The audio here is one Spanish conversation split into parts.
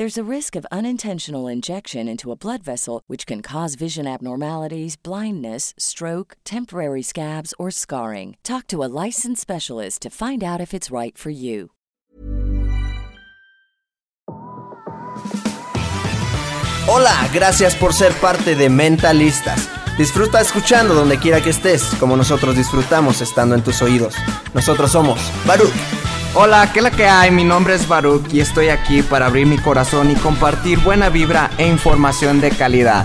There's a risk of unintentional injection into a blood vessel, which can cause vision abnormalities, blindness, stroke, temporary scabs, or scarring. Talk to a licensed specialist to find out if it's right for you. Hola, gracias por ser parte de Mentalistas. Disfruta escuchando donde quiera que estés, como nosotros disfrutamos estando en tus oídos. Nosotros somos Baruch. Hola, ¿qué la que hay? Mi nombre es Baruch y estoy aquí para abrir mi corazón y compartir buena vibra e información de calidad.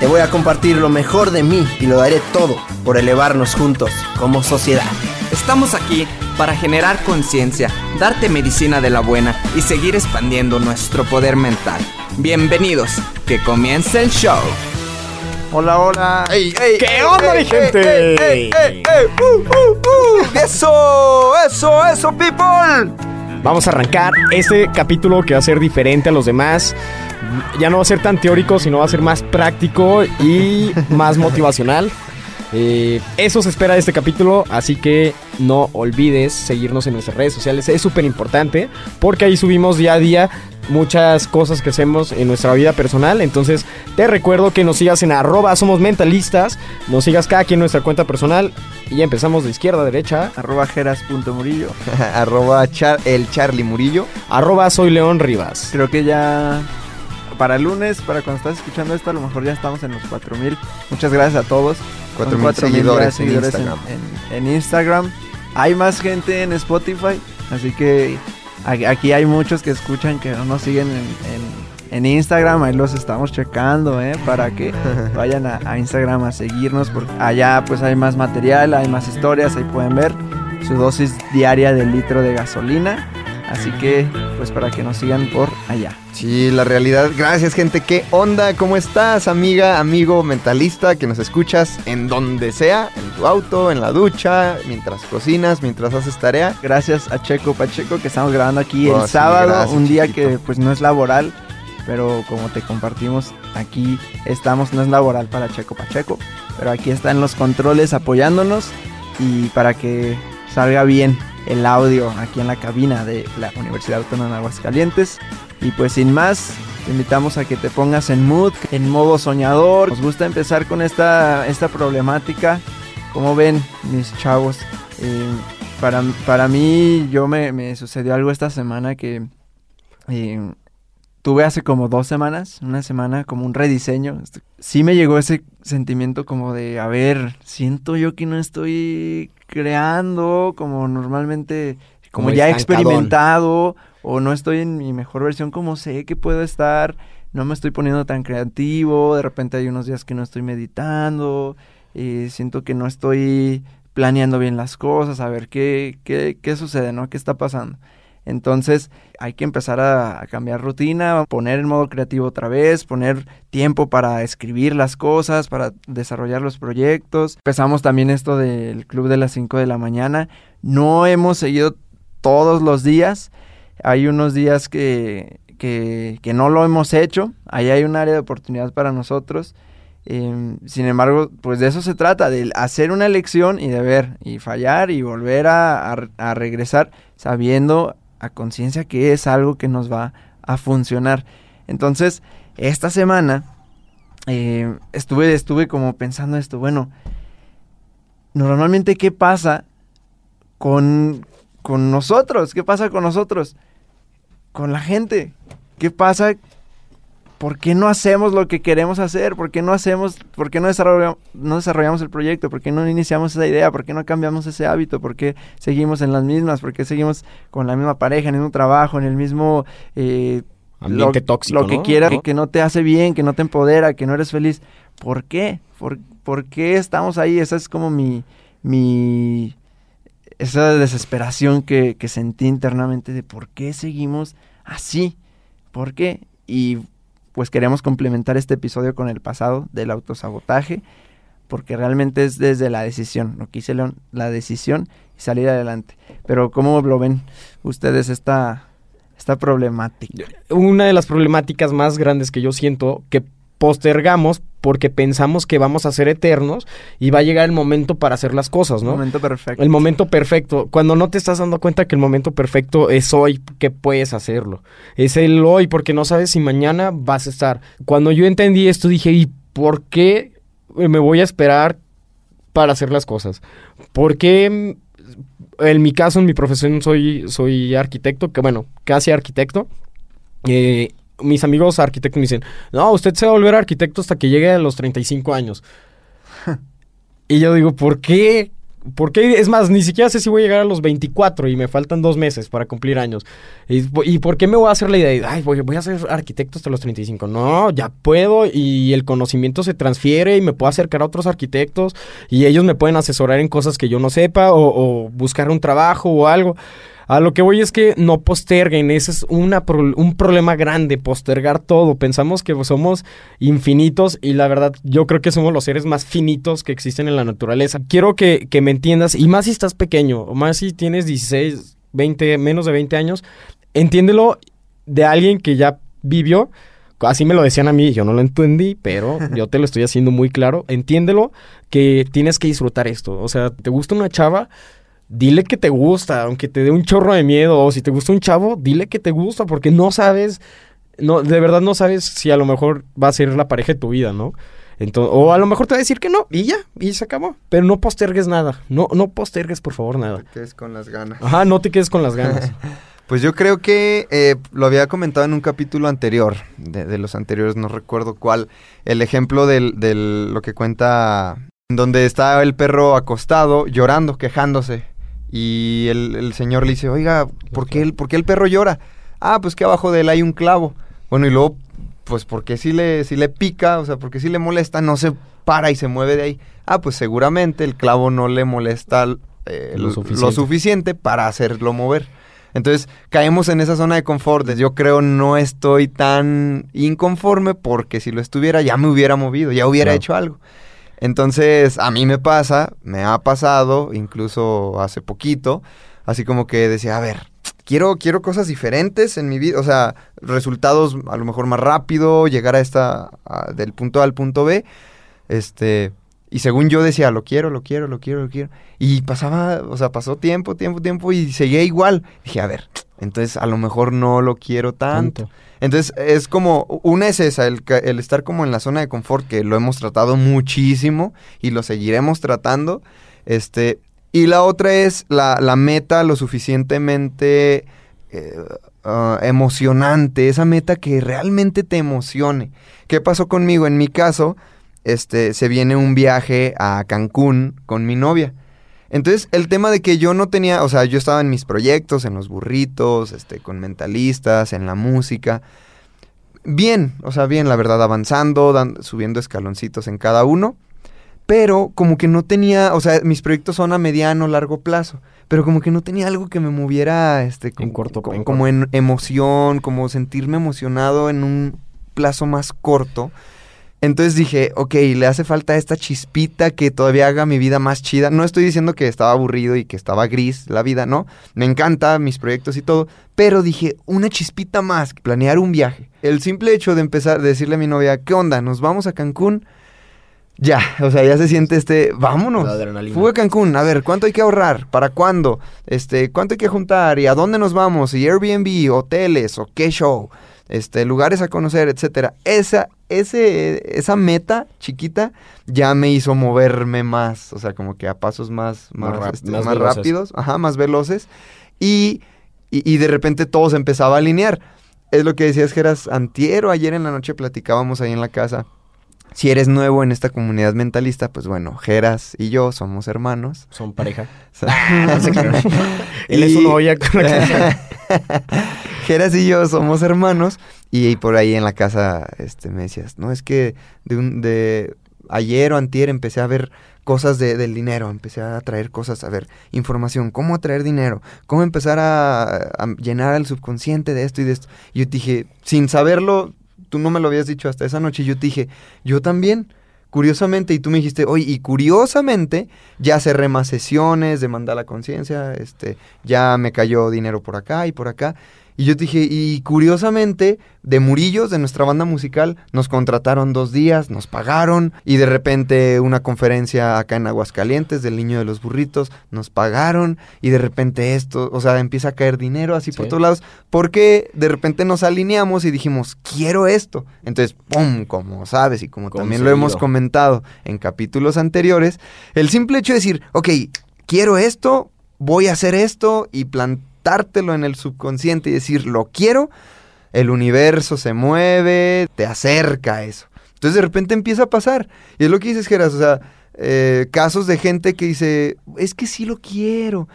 Te voy a compartir lo mejor de mí y lo daré todo por elevarnos juntos como sociedad. Estamos aquí para generar conciencia, darte medicina de la buena y seguir expandiendo nuestro poder mental. Bienvenidos, que comience el show. Hola, hola. ¿Qué onda, mi gente? Uh, uh, uh. Eso, eso, eso, people. Vamos a arrancar este capítulo que va a ser diferente a los demás. Ya no va a ser tan teórico, sino va a ser más práctico y más motivacional. Eh, eso se espera de este capítulo, así que no olvides seguirnos en nuestras redes sociales. Es súper importante porque ahí subimos día a día muchas cosas que hacemos en nuestra vida personal. Entonces te recuerdo que nos sigas en arroba somos mentalistas. Nos sigas cada quien en nuestra cuenta personal. Y ya empezamos de izquierda a derecha. Arroba jeras.murillo. Arroba char- el Charlie Murillo. Arroba soy León Rivas. Creo que ya para el lunes, para cuando estás escuchando esto, a lo mejor ya estamos en los 4000. Muchas gracias a todos. Son 4000 4000 seguidores seguidores en, Instagram. en- en Instagram. Hay más gente en Spotify, así que aquí hay muchos que escuchan que no nos siguen en, en- en Instagram. Ahí los estamos checando, ¿eh? Para que vayan a, a Instagram a seguirnos, porque allá pues hay más material, hay más historias, ahí pueden ver su dosis diaria del litro de gasolina. Así que, pues para que nos sigan por allá. Sí, la realidad. Gracias, gente. ¿Qué onda? ¿Cómo estás, amiga, amigo, mentalista? Que nos escuchas en donde sea, en tu auto, en la ducha, mientras cocinas, mientras haces tarea. Gracias a Checo Pacheco que estamos grabando aquí Oh, el sí, sábado, gracias, un día chiquito. que pues no es laboral, pero como te compartimos aquí estamos, no es laboral para Checo Pacheco, pero aquí están los controles apoyándonos y para que salga bien el audio aquí en la cabina de la Universidad Autónoma de Aguascalientes. Y pues sin más, te invitamos a que te pongas en mood, en modo soñador. Nos gusta empezar con esta, esta problemática. Como ven, mis chavos, eh, para, para mí, yo me, me sucedió algo esta semana que eh, tuve hace como dos semanas, una semana como un rediseño. Sí me llegó ese sentimiento como de, a ver, siento yo que no estoy creando como normalmente, como, Como ya he estancadón. experimentado, o no estoy en mi mejor versión como sé que puedo estar, no me estoy poniendo tan creativo, de repente hay unos días que no estoy meditando, eh, siento que no estoy planeando bien las cosas, a ver qué, qué, qué sucede, ¿no? ¿Qué está pasando? Entonces hay que empezar a, cambiar rutina, poner en modo creativo otra vez, poner tiempo para escribir las cosas, para desarrollar los proyectos. Empezamos también esto del club de las 5 de la mañana. No hemos seguido todos los días. Hay unos días que, que, que no lo hemos hecho. Ahí hay un área de oportunidad para nosotros. Em, sin embargo, pues de eso se trata, de hacer una elección y de ver y fallar y volver a- a regresar sabiendo conciencia que es algo que nos va a funcionar. Entonces, esta semana eh, estuve, estuve como pensando esto, bueno, normalmente qué pasa con, con nosotros, qué pasa con nosotros, con la gente, qué pasa ¿por qué no hacemos lo que queremos hacer? ¿Por qué no hacemos, por qué no desarrollamos, no desarrollamos el proyecto? ¿Por qué no iniciamos esa idea? ¿Por qué no cambiamos ese hábito? ¿Por qué seguimos en las mismas? ¿Por qué seguimos con la misma pareja, en el mismo trabajo, en el mismo... Eh, Ambiente lo, tóxico, Lo que quieras, que, no te hace bien, que no te empodera, que no eres feliz. ¿Por qué? ¿Por, qué estamos ahí? Esa es como mi... mi esa desesperación que, que sentí internamente de por qué seguimos así. ¿Por qué? Y pues queremos complementar este episodio con el pasado del autosabotaje, porque realmente es desde la decisión, lo que hice la decisión y salir adelante. Pero ¿cómo lo ven ustedes esta, esta problemática? Una de las problemáticas más grandes que yo siento que postergamos porque pensamos que vamos a ser eternos y va a llegar el momento para hacer las cosas, ¿no? El momento perfecto. El momento perfecto. Cuando no te estás dando cuenta que el momento perfecto es hoy que puedes hacerlo. Es el hoy porque no sabes si mañana vas a estar. Cuando yo entendí esto dije, ¿y por qué me voy a esperar para hacer las cosas? ¿Por qué en mi caso, en mi profesión soy, soy arquitecto, que bueno, casi arquitecto. Eh, mis amigos arquitectos me dicen, no, usted se va a volver arquitecto hasta que llegue a los 35 años. y yo digo, ¿por qué? ¿Por qué? Es más, ni siquiera sé si voy a llegar a los 24 y me faltan dos meses para cumplir años. ¿Y, por qué me voy a hacer la idea de, ay, voy, voy, a ser arquitecto hasta los 35? No, ya puedo y el conocimiento se transfiere y me puedo acercar a otros arquitectos y ellos me pueden asesorar en cosas que yo no sepa o, o buscar un trabajo o algo. A lo que voy es que no posterguen, ese es una un problema grande, postergar todo. Pensamos que somos infinitos y la verdad yo creo que somos los seres más finitos que existen en la naturaleza. Quiero que, que me entiendas, y más si estás pequeño, o más si tienes 16, 20, menos de 20 años, entiéndelo de alguien que ya vivió. Así me lo decían a mí, yo no lo entendí, pero yo te lo estoy haciendo muy claro. Entiéndelo que tienes que disfrutar esto. O sea, te gusta una chava, dile que te gusta, aunque te dé un chorro de miedo, o si te gusta un chavo, dile que te gusta, porque no sabes, no, de verdad no sabes si a lo mejor va a ser la pareja de tu vida, ¿no? Entonces, o a lo mejor te va a decir que no, y ya, y se acabó. Pero no postergues nada, no, no postergues por favor nada. No te quedes con las ganas. Ajá, no te quedes con las ganas. pues yo creo que eh, lo había comentado en un capítulo anterior, de, los anteriores, no recuerdo cuál, el ejemplo del, del, lo que cuenta, donde está el perro acostado, llorando, quejándose y el, señor le dice, oiga, ¿por qué, el, ¿por qué el perro llora? Ah, pues que abajo de él hay un clavo. Bueno, y luego, pues porque si le, si le pica, o sea, porque si le molesta, no se para y se mueve de ahí. Ah, pues seguramente el clavo no le molesta eh, lo, suficiente. para hacerlo mover. Entonces caemos en esa zona de confort. Yo creo no estoy tan inconforme porque si lo estuviera ya me hubiera movido, ya hubiera hecho algo. Entonces, a mí me pasa, me ha pasado, incluso hace poquito, así como que decía, a ver, quiero, quiero cosas diferentes en mi vida, o sea, resultados a lo mejor más rápido, llegar a esta, del punto A al punto B, este, y según yo decía, lo quiero, lo quiero, lo quiero, lo quiero, y pasaba, o sea, pasó tiempo, tiempo, tiempo, y seguía igual, dije, a ver, entonces a lo mejor no lo quiero tanto. Entonces es como, una es esa, el, el, estar como en la zona de confort, que lo hemos tratado muchísimo y lo seguiremos tratando. Este, y la otra es la, la meta lo suficientemente eh, ah, emocionante, esa meta que realmente te emocione. ¿Qué pasó conmigo? En mi caso, este, se viene un viaje a Cancún con mi novia. Entonces, el tema de que yo no tenía, o sea, yo estaba en mis proyectos, en los burritos, este, con mentalistas, en la música. Bien, o sea, bien, la verdad, avanzando, subiendo escaloncitos en cada uno. Pero como que no tenía, o sea, mis proyectos son a mediano, largo plazo. Pero como que no tenía algo que me moviera, este, en corto, como en emoción, como sentirme emocionado en un plazo más corto. Entonces dije, ok, le hace falta esta chispita que todavía haga mi vida más chida. No estoy diciendo que estaba aburrido y que estaba gris la vida, ¿no? Me encanta mis proyectos y todo. Pero dije, una chispita más, planear un viaje. El simple hecho de empezar, de decirle a mi novia, ¿qué onda? ¿Nos vamos a Cancún? Ya, o sea, ya se siente este, vámonos. Fuga a Cancún, a ver, ¿cuánto hay que ahorrar? ¿Para cuándo? Este, ¿cuánto hay que juntar? ¿Y a dónde nos vamos? ¿Y Airbnb, hoteles o qué show? Este, lugares a conocer, etcétera. Esa, ese, esa meta chiquita ya me hizo moverme más, o sea, como que a pasos más, más, Más este, más rápidos, ajá, más veloces. Y, y, y de repente todo se empezaba a alinear. Es lo que decías, Geras, antier o ayer en la noche platicábamos ahí en la casa. Si eres nuevo en esta comunidad mentalista, pues bueno, Geras y yo somos hermanos. Son pareja. Él es una olla con la Geras y yo somos hermanos y, por ahí en la casa este, me decías, no, es que de, un, de ayer o antier empecé a ver cosas de- del dinero, empecé a traer cosas, a ver, información, cómo atraer dinero, cómo empezar a, llenar al subconsciente de esto y de esto. Y yo te dije, sin saberlo, tú no me lo habías dicho hasta esa noche, y yo te dije, yo también. Curiosamente, y tú me dijiste, oye, y curiosamente, ya cerré más sesiones de mandar la conciencia, este, ya me cayó dinero por acá y por acá. Y yo te dije, y curiosamente, de Murillos, de nuestra banda musical, nos contrataron dos días, nos pagaron, y de repente una conferencia acá en Aguascalientes del niño de los burritos, nos pagaron, y de repente esto, o sea, empieza a caer dinero así por todos lados, porque de repente nos alineamos y dijimos, quiero esto. Entonces, ¡pum! Como sabes, y como también lo hemos comentado en capítulos anteriores, el simple hecho de decir, ok, quiero esto, voy a hacer esto y plantártelo en el subconsciente y decir, lo quiero, el universo se mueve, te acerca a eso. Entonces de repente empieza a pasar. Y es lo que dices, Geras, o sea, eh, casos de gente que dice, es que sí lo quiero,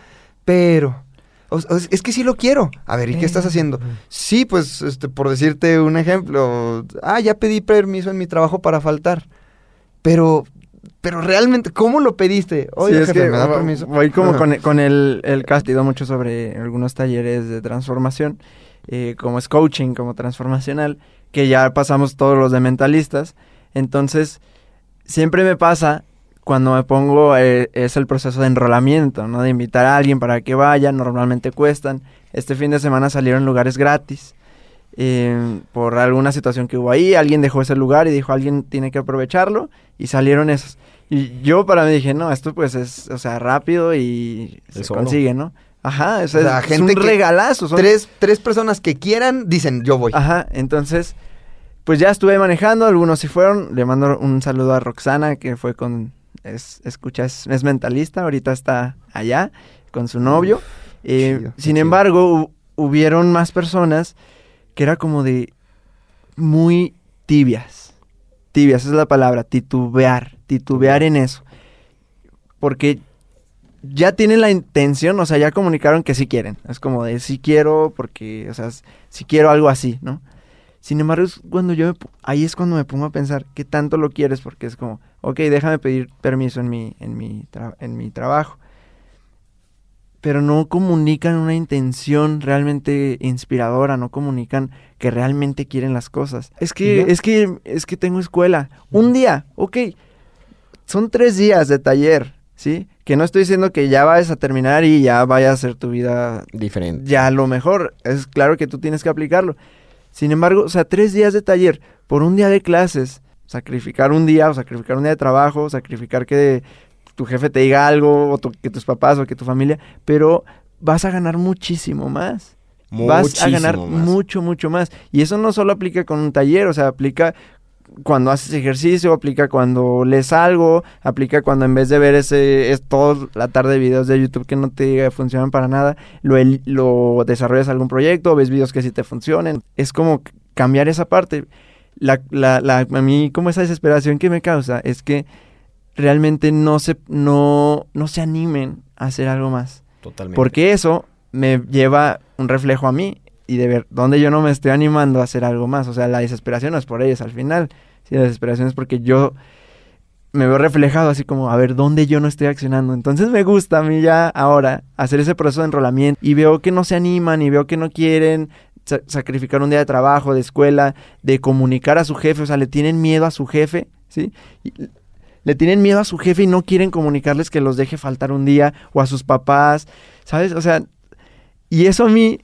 pero... o- o es- es que sí lo quiero. A ver, ¿y qué estás haciendo? Sí, pues, este, por decirte un ejemplo, ah, ya pedí permiso en mi trabajo para faltar. Pero, pero realmente, ¿cómo lo pediste? Oye, Sí, es jefe, que ¿me da permiso? Voy como con, con el, el castigo mucho sobre algunos talleres de transformación, eh, como es coaching, como transformacional, que ya pasamos todos los de mentalistas. Entonces, siempre me pasa cuando me pongo, eh, es el proceso de enrolamiento, ¿no? De invitar a alguien para que vaya, normalmente cuestan. Este fin de semana salieron lugares gratis. Eh, por alguna situación que hubo ahí, alguien dejó ese lugar y dijo, alguien tiene que aprovecharlo, y salieron esos. Y yo para mí dije, no, esto pues es, o sea, rápido y se Es oro. consigue, ¿no? Ajá, o sea, O sea, es, gente un que- regalazo. son- Tres, tres personas que quieran dicen, yo voy. Ajá, entonces, pues ya estuve manejando, algunos sí fueron. Le mando un saludo a Roxana, que fue con, es, escucha, es, es mentalista, ahorita está allá con su novio. Eh, chido, sin chido. embargo, hu- hubieron más personas que era como de muy tibias. Tibias, es la palabra, titubear, titubear en eso. Porque ya tienen la intención, o sea, ya comunicaron que sí quieren. Es como de sí quiero porque, o sea, si quiero algo así, ¿no? Sin embargo, es cuando yo me ahí es cuando me pongo a pensar qué tanto lo quieres, porque es como, ok, déjame pedir permiso en mi, en mi, en mi trabajo. Pero no comunican una intención realmente inspiradora, no comunican que realmente quieren las cosas. Es ¿Y que, es que, es que tengo escuela. Un día, ok. Son tres días de taller, ¿sí? Que no estoy diciendo que ya vayas a terminar y ya vaya a hacer tu vida Diferente. ya lo mejor. Es claro que tú tienes que aplicarlo. Sin embargo, o sea, tres días de taller por un día de clases, sacrificar un día o sacrificar un día de trabajo, sacrificar que tu jefe te diga algo o tu- que tus papás o que tu familia, pero vas a ganar muchísimo más. vas a ganar más. mucho, mucho más. Y eso no solo aplica con un taller, o sea, aplica cuando haces ejercicio, aplica cuando lees algo, aplica cuando en vez de ver ese, es toda la tarde de videos de YouTube que no te funcionan para nada, lo, lo desarrollas algún proyecto, ves videos que sí te funcionen. Es como cambiar esa parte. La, la, la- a mí como esa desesperación que me causa es que realmente no se, no, no se animen a hacer algo más. Totalmente. Porque eso me lleva un reflejo a mí y de ver dónde yo no me estoy animando a hacer algo más. O sea, la desesperación no es por ellos al final. Sí, la desesperación es porque yo me veo reflejado así como a ver dónde yo no estoy accionando. Entonces me gusta a mí ya ahora hacer ese proceso de enrolamiento y veo que no se animan y veo que no quieren sa- sacrificar un día de trabajo, de escuela, de comunicar a su jefe. O sea, le tienen miedo a su jefe, ¿sí? Y le tienen miedo a su jefe y no quieren comunicarles que los deje faltar un día o a sus papás, ¿sabes? O sea, y eso a mí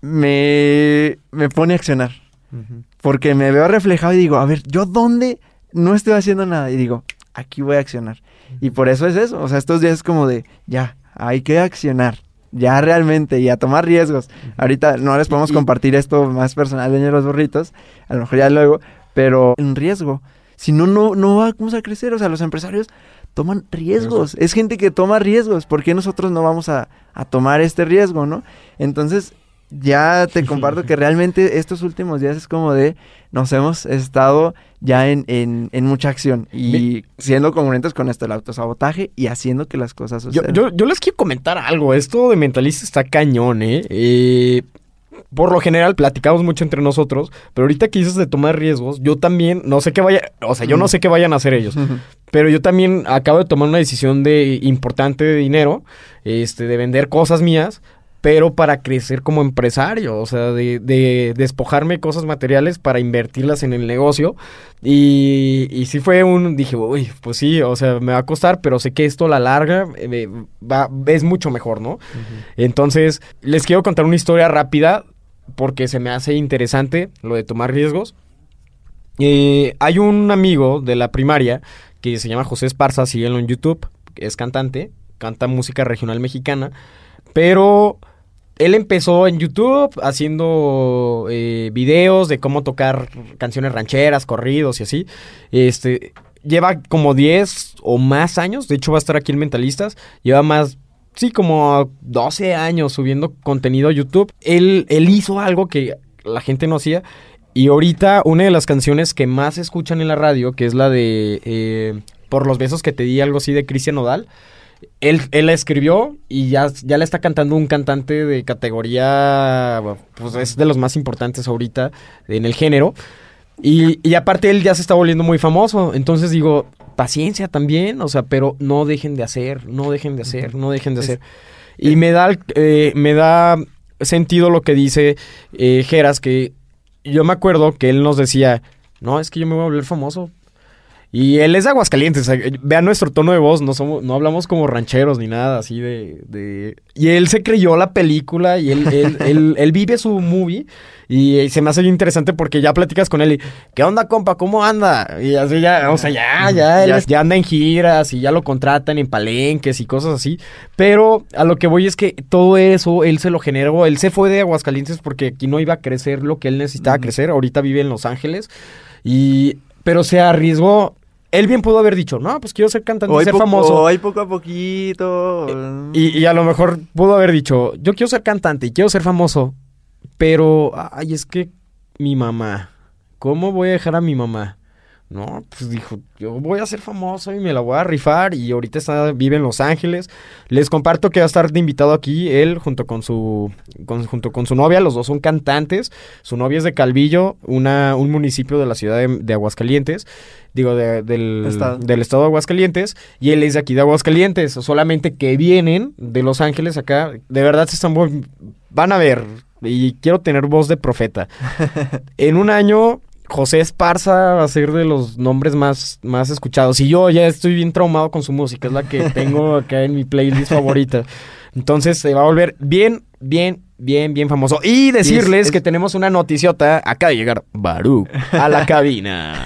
me, me pone a accionar. Porque me veo reflejado y digo, a ver, ¿yo dónde no estoy haciendo nada? Y digo, aquí voy a accionar. Y por eso es eso. O sea, estos días es como de, ya, hay que accionar. ya realmente, y a tomar riesgos. Ahorita no les podemos Y- compartir esto más personal de los burritos, a lo mejor ya luego, pero en riesgo. Si no, no, no vamos a crecer. O sea, los empresarios toman riesgos. Es gente que toma riesgos. ¿Por qué nosotros no vamos a, a tomar este riesgo, no? Entonces, ya te comparto que realmente estos últimos días es como de nos hemos estado ya en, en, en mucha acción y siendo congruentes con esto, el autosabotaje y haciendo que las cosas Yo, sucedan. yo, yo les quiero comentar algo. Esto de mentalista está cañón, ¿eh? Eh, Por lo general platicamos mucho entre nosotros, pero ahorita que dices de tomar riesgos, yo también no sé qué vaya, o sea, yo no sé qué vayan a hacer ellos, pero yo también acabo de tomar una decisión de importante de dinero, este, de vender cosas mías, pero para crecer como empresario, o sea, de, de despojarme de cosas materiales para invertirlas en el negocio. Y, y sí fue un, dije, uy, pues sí, o sea, me va a costar, pero sé que esto a la larga eh, va, es mucho mejor, ¿no? Entonces, les quiero contar una historia rápida porque se me hace interesante lo de tomar riesgos. Eh, hay un amigo de la primaria que se llama José Esparza, síguelo en YouTube, es cantante, canta música regional mexicana, pero él empezó en YouTube haciendo eh, videos de cómo tocar canciones rancheras, corridos y así. Este lleva como 10 o más años, de hecho va a estar aquí en Mentalistas, lleva más sí, como 12 años subiendo contenido a YouTube. Él, él hizo algo que la gente no hacía. Y ahorita una de las canciones que más escuchan en la radio, que es la de eh, Por los besos que te di, algo así de Cristian Nodal. Él, él la escribió y ya, ya la está cantando un cantante de categoría, pues es de los más importantes ahorita en el género. Y, y aparte él ya se está volviendo muy famoso. Entonces digo, paciencia también, o sea, pero no dejen de hacer, no dejen de hacer, no dejen de hacer. Y me da, eh, me da sentido lo que dice eh, Geras, que yo me acuerdo que él nos decía, no, es que yo me voy a volver famoso. Y él es de Aguascalientes, eh, vean nuestro tono de voz, no somos, no hablamos como rancheros ni nada así de, de... Y él se creyó la película y él, él, él, él vive su movie y, eh, se me hace bien interesante porque ya platicas con él y, ¿qué onda compa? ¿Cómo anda? Y así ya, o sea, ya, ya, él Ya- es- ya anda en giras y ya lo contratan en palenques y cosas así. Pero a lo que voy es que todo eso él se lo generó, él se fue de Aguascalientes porque aquí no iba a crecer lo que él necesitaba crecer, ahorita vive en Los Ángeles y pero se arriesgó. Él bien pudo haber dicho, no, pues quiero ser cantante, Hoy, ser famoso. hoy poco a poquito. Y, y a lo mejor pudo haber dicho, yo quiero ser cantante y quiero ser famoso, pero, ay, es que mi mamá, ¿cómo voy a dejar a mi mamá? No, pues dijo, yo voy a ser famoso y me la voy a rifar y ahorita está, vive en Los Ángeles. Les comparto que va a estar de invitado aquí él junto con su con- junto con su novia, los dos son cantantes. Su novia es de Calvillo, una, un municipio de la ciudad de, de Aguascalientes, digo de- del, Estado. del estado de Aguascalientes y él es de aquí de Aguascalientes, solamente que vienen de Los Ángeles acá, de verdad se están van a ver y quiero tener voz de profeta. en un año José Esparza va a ser de los nombres más, más escuchados. Y yo ya estoy bien traumado con su música. Es la que tengo acá en mi playlist favorita. Entonces se va a volver bien, bien, bien, bien famoso. Y decirles es- que tenemos una noticiota. Acaba de llegar Baruch a la cabina.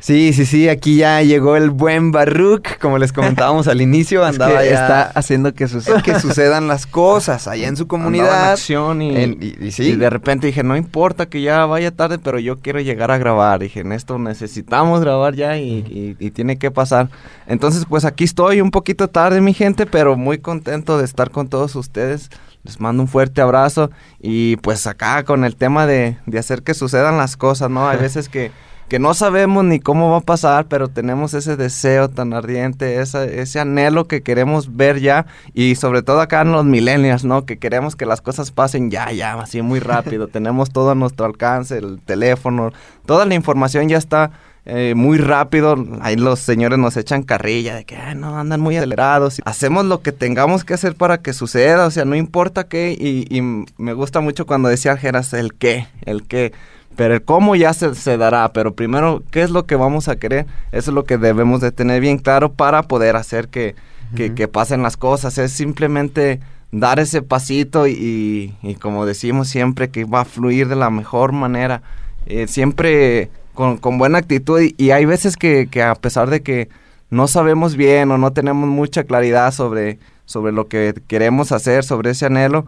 Sí, sí, sí, aquí ya llegó el buen Baruch, como les comentábamos al inicio, Es que andaba ya está haciendo que suceda. que sucedan las cosas allá en su en comunidad. acción y, En- y- y sí. y de repente dije, no importa que ya vaya tarde, pero yo quiero llegar a grabar. Dije, en esto necesitamos grabar ya y, y- y tiene que pasar. Entonces, pues aquí estoy un poquito tarde, mi gente, pero muy contento de estar con todos ustedes. Les mando un fuerte abrazo y pues acá con el tema de, de hacer que sucedan las cosas, ¿no? Hay veces que, que no sabemos ni cómo va a pasar, pero tenemos ese deseo tan ardiente, esa- ese anhelo que queremos ver ya y sobre todo acá en los millennials, ¿no? Que queremos que las cosas pasen ya, ya, así muy rápido. tenemos todo a nuestro alcance, el teléfono, toda la información ya está eh, muy rápido. Ahí los señores nos echan carrilla de que "Ay, no andan muy acelerados. Hacemos lo que tengamos que hacer para que suceda, o sea, no importa qué. Y, y me gusta mucho cuando decía Geras el qué, el qué. Pero el cómo ya se, se dará. Pero primero, ¿qué es lo que vamos a querer? Eso es lo que debemos de tener bien claro para poder hacer que, que, que pasen las cosas. Es simplemente dar ese pasito y, y como decimos siempre, que va a fluir de la mejor manera. Eh, siempre con, con buena actitud y, y hay veces que, que a pesar de que no sabemos bien o no tenemos mucha claridad sobre, sobre lo que queremos hacer, sobre ese anhelo,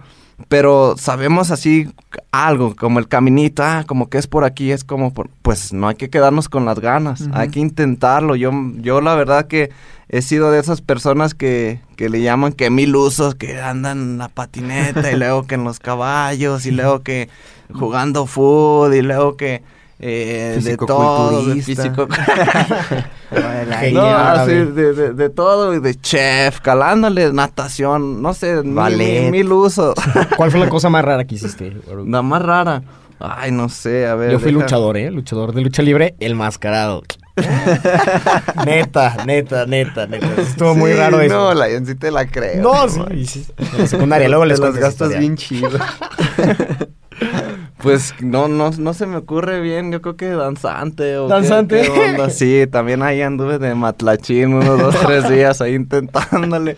pero sabemos así algo, como el caminito, ah, como que es por aquí, es como por, pues no hay que quedarnos con las ganas, hay que intentarlo. Yo, yo la verdad que he sido de esas personas que, que le llaman que mil usos, que andan en la patineta y luego que en los caballos y luego que jugando fútbol y luego que eh, de todo, de físico. no, así, de, de, de, todo, de chef, calándole, natación, no sé, mil, mil usos. ¿Cuál fue la cosa más rara que hiciste? La más rara. Ay, no sé, a ver. Yo fui deja- luchador, ¿eh? Luchador de lucha libre, el mascarado. neta, neta, neta, neta. Estuvo muy raro eso. No, la sí te la creo. No, sí, y sí. En la secundaria, luego les Te las gastas bien chido. Pues no, no, no se me ocurre bien, yo creo que danzante o qué- ¿Danzante? qué onda. Sí, también ahí anduve de matlachín unos dos, tres días ahí intentándole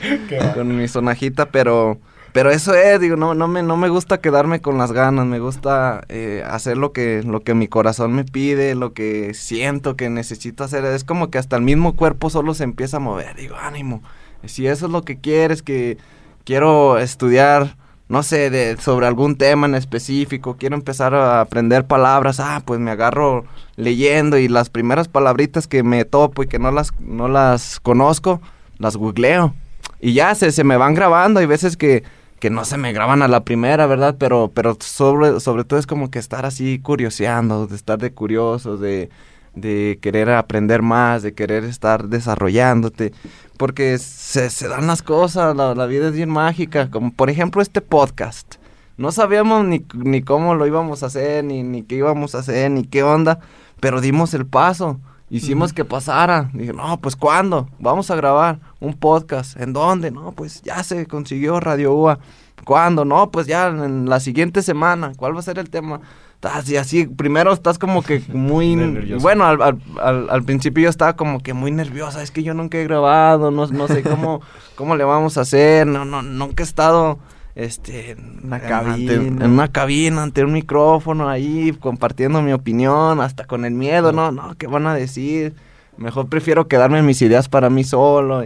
con mi sonajita, pero, pero eso es, digo, no, no me, no me gusta quedarme con las ganas, me gusta eh, hacer lo que, lo que mi corazón me pide, lo que siento que necesito hacer, es como que hasta el mismo cuerpo solo se empieza a mover, digo, ánimo, si eso es lo que quieres, que quiero estudiar no sé, de, sobre algún tema en específico, quiero empezar a aprender palabras, ah, pues me agarro leyendo y las primeras palabritas que me topo y que no las, no las conozco, las googleo. Y ya se, se me van grabando, hay veces que, que no se me graban a la primera, ¿verdad? Pero, pero sobre, sobre todo es como que estar así curioseando, de estar de curioso, de, de querer aprender más, de querer estar desarrollándote, porque se, se dan las cosas, la, la vida es bien mágica, como por ejemplo este podcast. No sabíamos ni, ni cómo lo íbamos a hacer, ni, ni qué íbamos a hacer, ni qué onda, pero dimos el paso. Hicimos que pasara. Dije, no, pues ¿cuándo? Vamos a grabar un podcast. ¿En dónde? No, pues ya se consiguió Radio UA. ¿Cuándo? No, pues ya en la siguiente semana. ¿Cuál va a ser el tema? Así, así, primero estás como que muy... Bueno, al, al, al, al principio yo estaba como que muy nerviosa. Es que yo nunca he grabado, no, no sé cómo, cómo le vamos a hacer. No, no, nunca he estado este en Una ante- cabina. en una cabina ante un micrófono ahí compartiendo mi opinión hasta con el miedo no no qué van a decir mejor prefiero quedarme en mis ideas para mí solo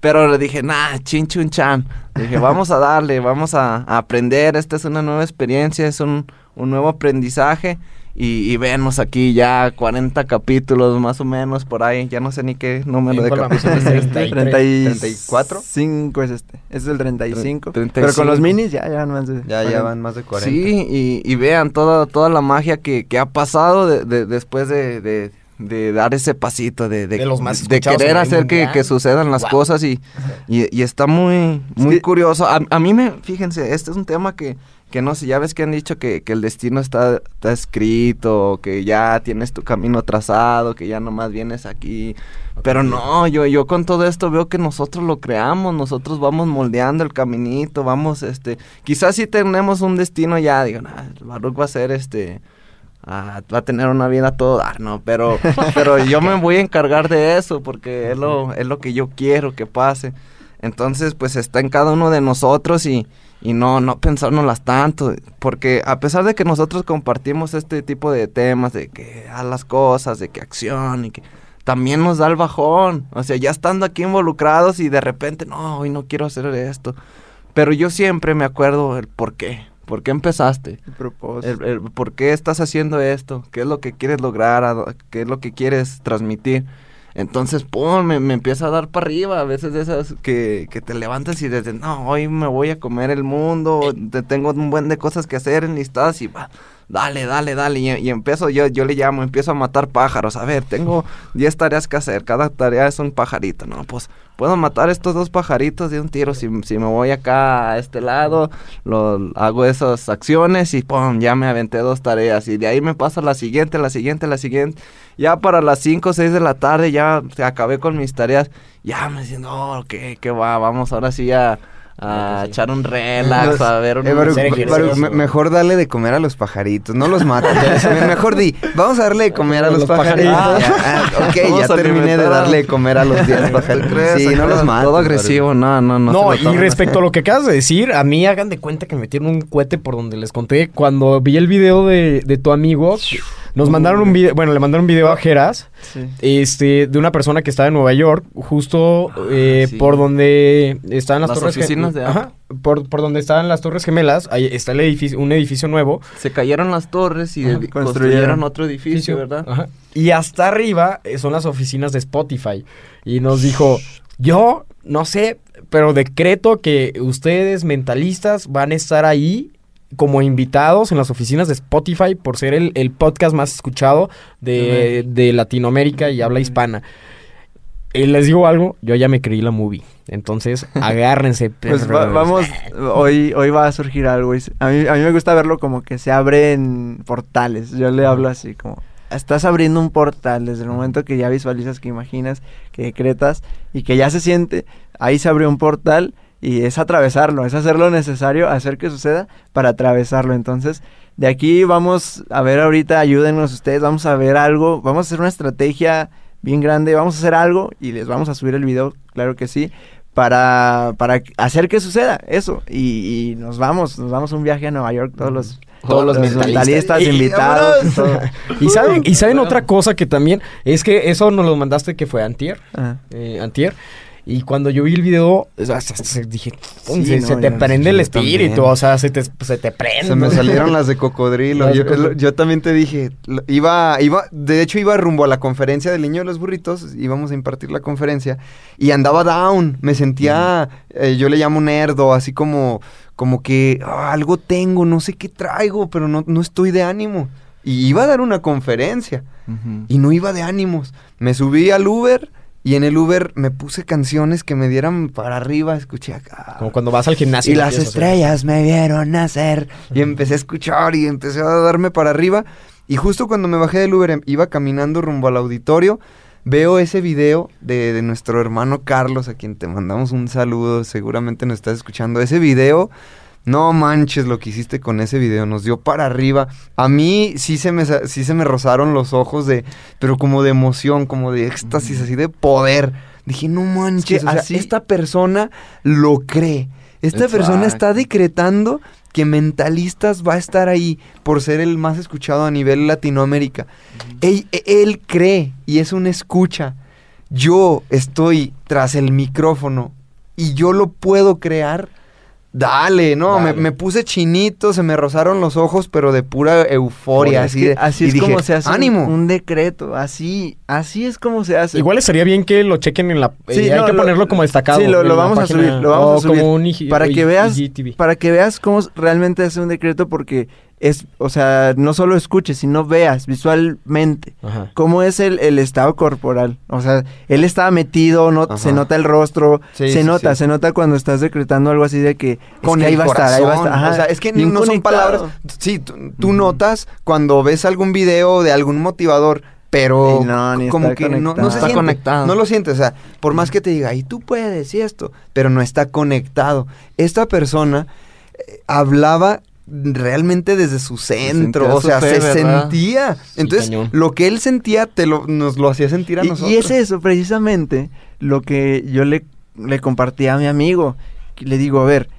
pero le dije nah chin chun chan dije vamos a darle vamos a, a aprender esta es una nueva experiencia es un, un nuevo aprendizaje y, y vemos aquí ya 40 capítulos más o menos por ahí ya no sé ni qué número ¿En de capítulos ¿En es este? este. 34? 5 es este. Este es el 35. Tre- Pero con los 35. minis ya, ya más de. Ya, ya van más de 40. Sí, y, y vean toda, toda la magia que, que ha pasado de- de- después de, de- de dar ese pasito, de, de, De los más de escuchados querer hacer que, que sucedan las Wow. cosas y, y, y está muy, muy curioso. A, a mí me, fíjense, este es un tema que, que no sé, ya ves que han dicho que, que el destino está, está escrito, que ya tienes tu camino trazado, que ya nomás vienes aquí. Pero no, yo, yo con todo esto veo que nosotros lo creamos, nosotros vamos moldeando el caminito, vamos, este, quizás si tenemos un destino ya, digo, "Ah, el Baruch va a ser, este, ah, va a tener una vida a todo dar, ¿no? Pero, pero yo me voy a encargar de eso, porque es lo, es lo que yo quiero que pase. Entonces, pues está en cada uno de nosotros y, y no, no pensárnoslas tanto, porque a pesar de que nosotros compartimos este tipo de temas, de que haz las cosas, de que acción y que también nos da el bajón, o sea, ya estando aquí involucrados y de repente, no, hoy no quiero hacer esto, pero yo siempre me acuerdo el por qué, por qué empezaste, El propósito. el, el por qué estás haciendo esto, qué es lo que quieres lograr, a qué es lo que quieres transmitir. Entonces, pum, me, me empieza a dar para arriba. A veces de esas que, que te levantas y desde, no, hoy me voy a comer el mundo, te tengo un buen de cosas que hacer enlistadas y va, dale, dale, dale. Y, empiezo, yo, yo le llamo, empiezo a matar pájaros. A ver, tengo 10 tareas que hacer, cada tarea es un pajarito, ¿no? Pues puedo matar estos dos pajaritos de un tiro. Si, si me voy acá a este lado, lo, hago esas acciones y pum, ya me aventé dos tareas. Y de ahí me paso a la siguiente, la siguiente, la siguiente. Ya para las 5 o 6 de la tarde ya acabé con mis tareas. Ya me diciendo, oh, ¿qué, va? Vamos ahora sí a, a echar un relax, a ver un... Eh, Baruch, Baruch, me- mejor dale de comer a los pajaritos, no los mates. Me- mejor di, vamos a darle de comer a los, Los pajaritos. pajaritos. Ah, ya, ah, ok, Vamos ya terminé de darle de comer a los 10 ¿Tú pajaritos. Sí, no los mates. Todo agresivo, no, no, no. No, y respecto a lo que acabas de decir, a mí hagan de cuenta que me metieron un cohete por donde les conté. Cuando vi el video de, de tu amigo, Nos mandaron un video, bueno, le mandaron un video a Geras, Sí. este, de una persona que estaba en Nueva York, justo eh, sí. por donde estaban las, Las torres oficinas de Ajá, por, por donde estaban las torres gemelas, ahí está el edificio, un edificio nuevo. Se cayeron las torres y Ajá, construyeron. construyeron otro edificio, ¿verdad? Ajá. Y hasta arriba eh, son las oficinas de Spotify. Y nos dijo, yo no sé, pero decreto que ustedes mentalistas van a estar ahí como invitados en las oficinas de Spotify por ser el, el podcast más escuchado de, de Latinoamérica y habla hispana. Y les digo algo, yo ya me creí la movie. Entonces, agárrense. Pues va- vamos, hoy, hoy va a surgir algo. A mí, a mí me gusta verlo como que se abren portales. Yo le hablo así como, estás abriendo un portal desde el momento que ya visualizas, que imaginas, que decretas y que ya se siente, ahí se abrió un portal y es atravesarlo, es hacer lo necesario, hacer que suceda para atravesarlo. Entonces, de aquí vamos a ver ahorita, ayúdenos ustedes, vamos a ver algo, vamos a hacer una estrategia bien grande, vamos a hacer algo y les vamos a subir el video, claro que sí, para, para hacer que suceda eso. Y, y nos vamos, nos vamos a un viaje a Nueva York, todos los, Todos los mentalistas. mentalistas Y- invitados. y todo. Y saben, y saben otra cosa que también, es que eso nos lo mandaste que fue antier. Ajá. eh, antier. Y cuando yo vi el video, dije, Sí, se, no, se te yo- prende el espíritu, también. o sea, se te, se te prende. Se me salieron las de cocodrilo. Yo, también te dije, iba, iba, de hecho iba rumbo a la conferencia del niño de los burritos, íbamos a impartir la conferencia y andaba down, me sentía, eh, yo le llamo nerdo, así como, como que ah, algo tengo, no sé qué traigo, pero no, no estoy de ánimo. Y iba a dar una conferencia Ujú. y no iba de ánimos. Me subí al Uber y en el Uber me puse canciones que me dieran para arriba, escuché acá. Como cuando vas al gimnasio. Y las estrellas me vieron nacer. Y empecé a escuchar y empecé a darme para arriba. Y justo cuando me bajé del Uber, em- iba caminando rumbo al auditorio, veo ese video de, de nuestro hermano Carlos, a quien te mandamos un saludo, seguramente nos estás escuchando. Ese video, no manches lo que hiciste con ese video, nos dio para arriba. A mí sí se me, sí se me rozaron los ojos de, pero como de emoción, como de éxtasis, así de poder. Dije, no manches, o sea, así- esta persona lo cree. Esta persona está decretando que Mentalistas va a estar ahí por ser el más escuchado a nivel Latinoamérica. él, e- él cree y es una escucha. Yo estoy tras el micrófono y yo lo puedo crear. Dale, no, me, Dale. me puse chinito, se me rozaron los ojos, pero de pura euforia, Es así que de, así y es dije, como se hace un- ánimo. Un, decreto, así, así es como se hace. Igual estaría bien que lo chequen en la... Sí, eh, hay no, que lo- ponerlo como destacado. sí, lo- vamos a subir, lo vamos a o subir, como un IG para que veas IGTV. para que veas cómo realmente hace un decreto porque es, o sea, no solo escuches, sino veas visualmente Ajá. cómo es el, el estado corporal. O sea, él estaba metido, no, se nota el rostro, Sí, se sí, nota, sí. se nota cuando estás decretando algo así de que con es que el ahí va a estar, ahí va a estar. Ajá, O sea, es que no son palabras. Sí, tú, notas cuando ves algún video de algún motivador, pero Y no, ni como que no, no se Está siente. conectado. No lo sientes, o sea, por más que te diga, y tú puedes, y esto, pero no está conectado. Esta persona eh, hablaba realmente desde su centro, o sea, fe, se ¿verdad? sentía. Entonces, lo que él sentía te lo, nos lo hacía sentir a Y, nosotros. y es eso, precisamente, lo que yo le, le compartí a mi amigo. Le digo, a ver,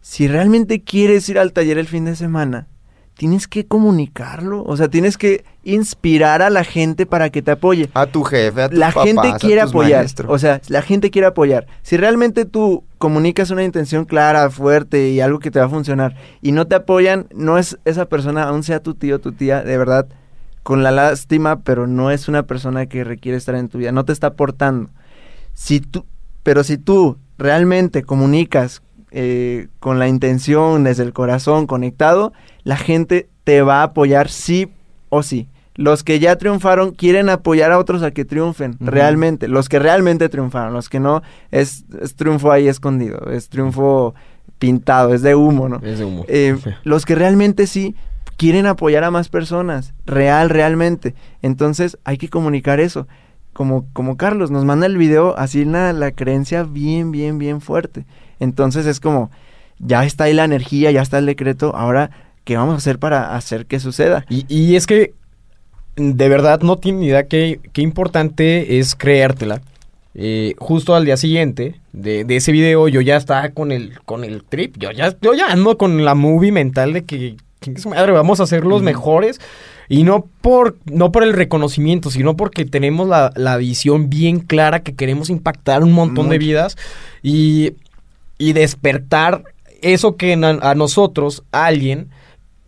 si realmente quieres ir al taller el fin de semana, tienes que comunicarlo. O sea, tienes que inspirar a la gente para que te apoye. A tu jefe, a tus La gente a quiere tus apoyar. maestros. O sea, la gente quiere apoyar. Si realmente tú comunicas una intención clara, fuerte y algo que te va a funcionar y no te apoyan, no es esa persona, aún sea tu tío, tu tía, de verdad, con la lástima, pero no es una persona que requiere estar en tu vida, no te está aportando. Si tú, pero si tú realmente comunicas eh, con la intención, desde el corazón, conectado, la gente te va a apoyar sí o sí. Los que ya triunfaron quieren apoyar a otros a que triunfen, realmente. Los que realmente triunfaron, los que no, es, es triunfo ahí escondido, es triunfo pintado, es de humo, ¿no? Es de humo. Eh, los que realmente sí quieren apoyar a más personas, real, realmente. Entonces hay que comunicar eso. Como, como Carlos nos manda el video, así la, la creencia bien, bien, bien fuerte. Entonces es como, ya está ahí la energía, ya está el decreto, ahora, ¿qué vamos a hacer para hacer que suceda? Y, y es que de verdad no tienen ni idea qué, qué importante es creértela. Eh, justo al día siguiente de, de ese video yo ya estaba con el, con el trip. Yo ya, yo ya ando con la movie mental de que, su madre, vamos a ser los mejores. Y no por, no por el reconocimiento, sino porque tenemos la, la visión bien clara que queremos impactar un montón de vidas y, y despertar eso que en- a nosotros, alguien,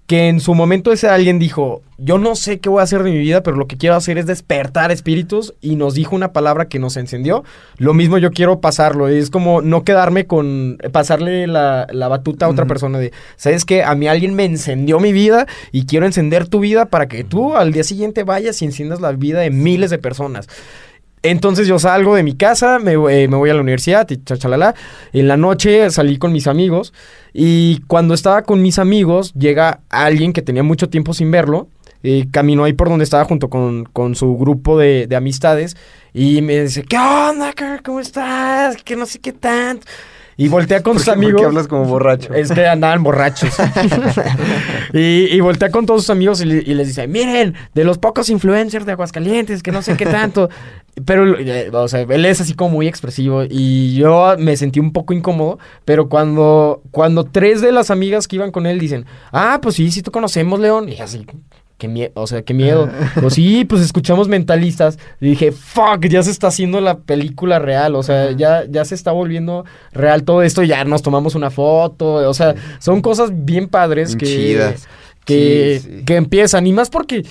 que en su momento ese alguien dijo, yo no sé qué voy a hacer de mi vida, pero lo que quiero hacer es despertar espíritus y nos dijo una palabra que nos encendió. Lo mismo yo quiero pasarlo, es como no quedarme con pasarle la, la batuta a otra persona de, ¿sabes qué? A mí alguien me encendió mi vida y quiero encender tu vida para que tú al día siguiente vayas y enciendas la vida de miles de personas. Entonces yo salgo de mi casa, me, eh, me voy a la universidad y chachalala. En la noche salí con mis amigos y cuando estaba con mis amigos llega alguien que tenía mucho tiempo sin verlo. eh, caminó ahí por donde estaba junto con, con su grupo de, de amistades y me dice, ¿qué onda? ¿Cómo estás? Que no sé qué tanto. Y voltea con sus ¿Por qué- por amigos. qué hablas como borracho? Es que andaban borrachos. y, y voltea con todos sus amigos y, y les dice, miren, de los pocos influencers de Aguascalientes, que no sé qué tanto. Pero, eh, o sea, él es así como muy expresivo y yo me sentí un poco incómodo, pero cuando, cuando tres de las amigas que iban con él dicen, ah, pues sí, sí, tú conocemos, León. Y así, qué miedo, o sea, qué miedo. o sí, pues escuchamos mentalistas. Y dije, fuck, ya se está haciendo la película real, o sea, ya, ya se está volviendo real todo esto, ya nos tomamos una foto, o sea, son cosas bien padres Bien que, chidas. que, Sí, sí. que empiezan, y más porque,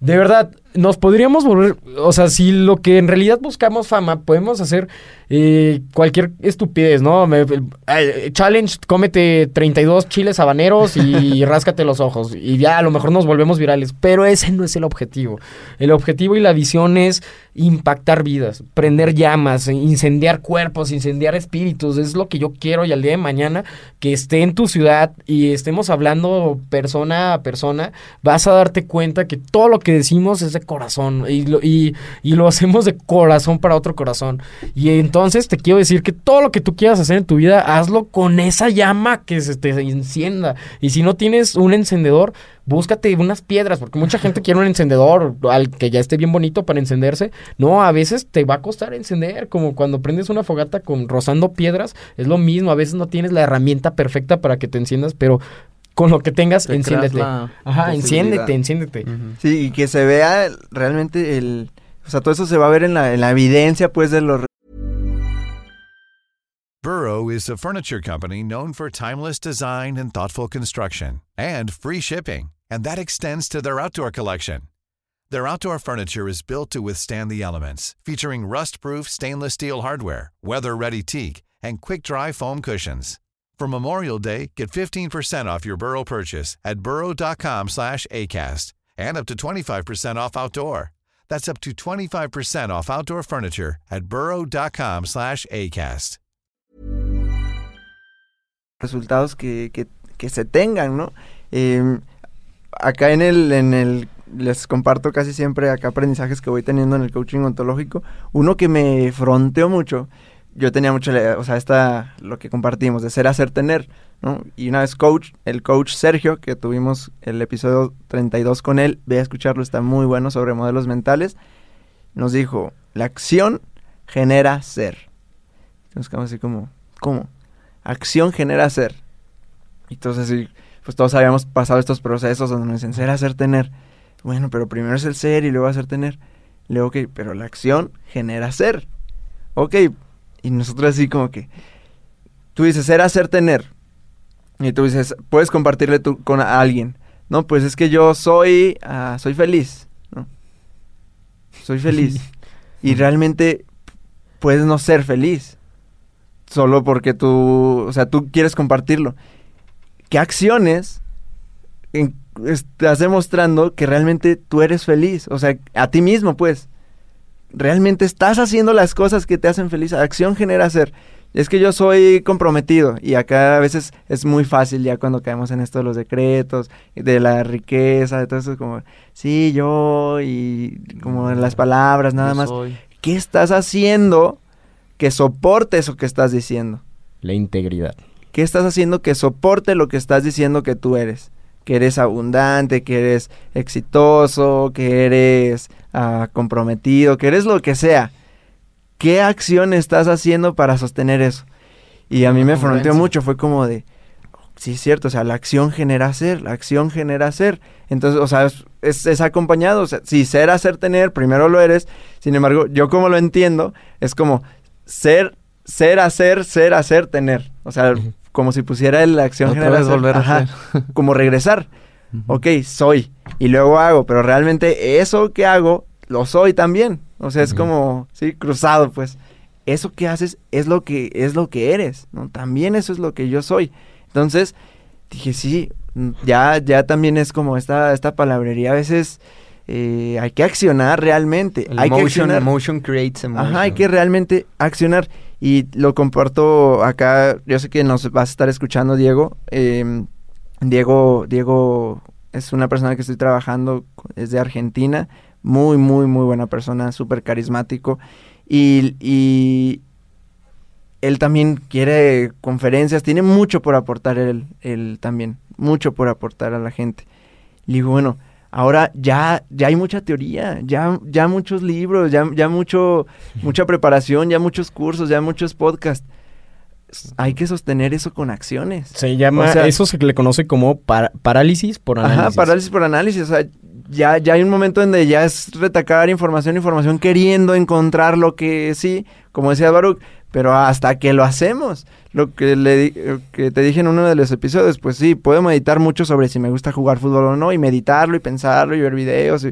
de verdad, nos podríamos volver, o sea, si lo que en realidad buscamos fama, podemos hacer eh, cualquier estupidez, ¿no? Me- eh, challenge, cómete 32 chiles habaneros y ráscate los ojos, y ya a lo mejor nos volvemos virales, pero ese no es el objetivo. El objetivo y la visión es impactar vidas, prender llamas, incendiar cuerpos, incendiar espíritus, es lo que yo quiero y al día de mañana que esté en tu ciudad y estemos hablando persona a persona, vas a darte cuenta que todo lo que decimos es de corazón y lo, y, lo hacemos de corazón para otro corazón. Y entonces te quiero decir que todo lo que tú quieras hacer en tu vida, hazlo con esa llama que se te encienda. Y si no tienes un encendedor, búscate unas piedras, porque mucha gente quiere un encendedor al que ya esté bien bonito para encenderse. No, a veces te va a costar encender, como cuando prendes una fogata con rozando piedras, es lo mismo, a veces no tienes la herramienta perfecta para que te enciendas, pero con lo que tengas, Te enciéndete. Ajá, enciéndete, enciéndete. Sí, y que se vea realmente el... O sea, todo eso se va a ver en la, en la evidencia, pues, de los Burrow is a furniture company known for timeless design and thoughtful construction and free shipping, and that extends to their outdoor collection. Their outdoor furniture is built to withstand the elements, featuring rust-proof stainless steel hardware, weather-ready teak, and quick-dry foam cushions. For Memorial Day, get 15% off your Burrow purchase at burrow.com slash ACAST and up to 25% off outdoor. That's up to 25% off outdoor furniture at burrow.com slash ACAST. resultados que, que, que se tengan, ¿no? Eh, acá en el, en el, les comparto casi siempre acá aprendizajes que voy teniendo en el coaching ontológico. Uno que me fronteó mucho, yo tenía mucho, o sea, esta, lo que compartimos, de ser, hacer, tener, ¿no? Y una vez coach, el coach Sergio, que tuvimos el episodio 32 con él, ve a escucharlo, está muy bueno sobre modelos mentales, nos dijo, la acción genera ser. Nos quedamos así como, ¿cómo? Acción genera ser. Entonces, pues todos habíamos pasado estos procesos donde nos dicen ser, hacer, tener. Bueno, pero primero es el ser y luego hacer, tener. Luego, ok, pero la acción genera ser. Ok, y nosotros así como que, tú dices ser, hacer, tener. Y tú dices, puedes compartirle tú con a alguien. No, pues es que yo soy, ah, soy feliz, ¿no? Soy feliz. y realmente puedes no ser feliz. Solo porque tú, o sea, tú quieres compartirlo. ¿Qué acciones en- estás demostrando que realmente tú eres feliz? O sea, a ti mismo, pues. Realmente estás haciendo las cosas que te hacen feliz. Acción genera ser. Es que yo soy comprometido y acá a veces es muy fácil ya cuando caemos en esto de los decretos, de la riqueza, de todo eso como, sí, yo y como en las palabras, nada Yo más. soy. ¿Qué estás haciendo que soporte eso que estás diciendo? La integridad. ¿Qué estás haciendo que soporte lo que estás diciendo que tú eres? Que eres abundante, que eres exitoso, que eres ah, comprometido, que eres lo que sea. ¿Qué acción estás haciendo para sostener eso? Y a mí me fronteó mucho, fue como de, sí es cierto, o sea, la acción genera hacer, la acción genera hacer. Entonces, o sea, es, es, es acompañado, o sea, si ser, hacer, tener, primero lo eres. Sin embargo, yo como lo entiendo, es como ser, ser, hacer, ser, hacer, tener. O sea, como si pusiera la acción Otra genera vez volver a ser. como regresar. Ok, soy. Y luego hago, pero realmente eso que hago, lo soy también. O sea, es como, sí, cruzado, pues. Eso que haces es lo que, es lo que eres, ¿no? También eso es lo que yo soy. Entonces, dije, sí, ya, ya también es como esta, esta palabrería. A veces eh, hay que accionar realmente. El hay que accionar. motion creates emotion. Ajá, hay que realmente accionar. Y lo comparto acá. Yo sé que nos vas a estar escuchando, Diego. Em, Diego, Diego es una persona que estoy trabajando, es de Argentina. Muy, muy, muy buena persona, súper carismático. Y, y él también quiere conferencias, tiene mucho por aportar él, él también, mucho por aportar a la gente. Le digo, bueno, ahora ya, ya hay mucha teoría, ya, ya muchos libros, ya, ya mucho, mucha preparación, ya muchos cursos, ya muchos podcasts. Hay que sostener eso con acciones. Se llama, O sea- eso se le conoce como par- parálisis por análisis. Ajá, parálisis por análisis. O sea, ya, ya hay un momento donde ya es retacar información, información, queriendo encontrar lo que sí, como decía Baruch, pero hasta que lo hacemos. Lo que, le que te dije en uno de los episodios, pues sí, puedo meditar mucho sobre si me gusta jugar fútbol o no, y meditarlo y pensarlo y ver videos.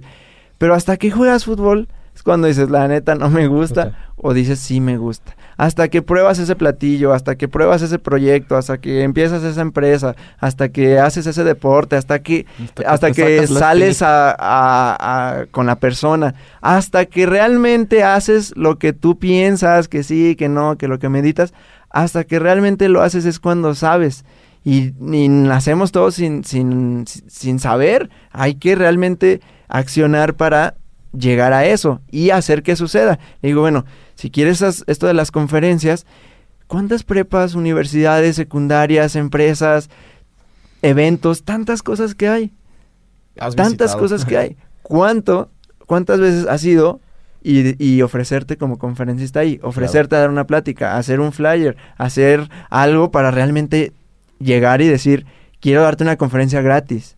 Pero hasta que juegas fútbol es cuando dices, la neta, no me gusta, o dices, sí me gusta. Hasta que pruebas ese platillo, hasta que pruebas ese proyecto, hasta que empiezas esa empresa, hasta que haces ese deporte, hasta que hasta que sales a- a- con la persona, hasta que realmente haces lo que tú piensas, que sí, que no, que lo que meditas, hasta que realmente lo haces es cuando sabes. Y, y nacemos todos sin, sin, sin saber. Hay que realmente accionar para llegar a eso y hacer que suceda. Y digo, bueno, si quieres esto de las conferencias, ¿cuántas prepas, universidades, secundarias, empresas, eventos, tantas cosas que hay? Tantas visitado. cosas que hay. ¿Cuánto, cuántas veces has ido y, y ofrecerte como conferencista ahí? Ofrecerte a dar una plática, hacer un flyer, hacer algo para realmente llegar y decir, quiero darte una conferencia gratis.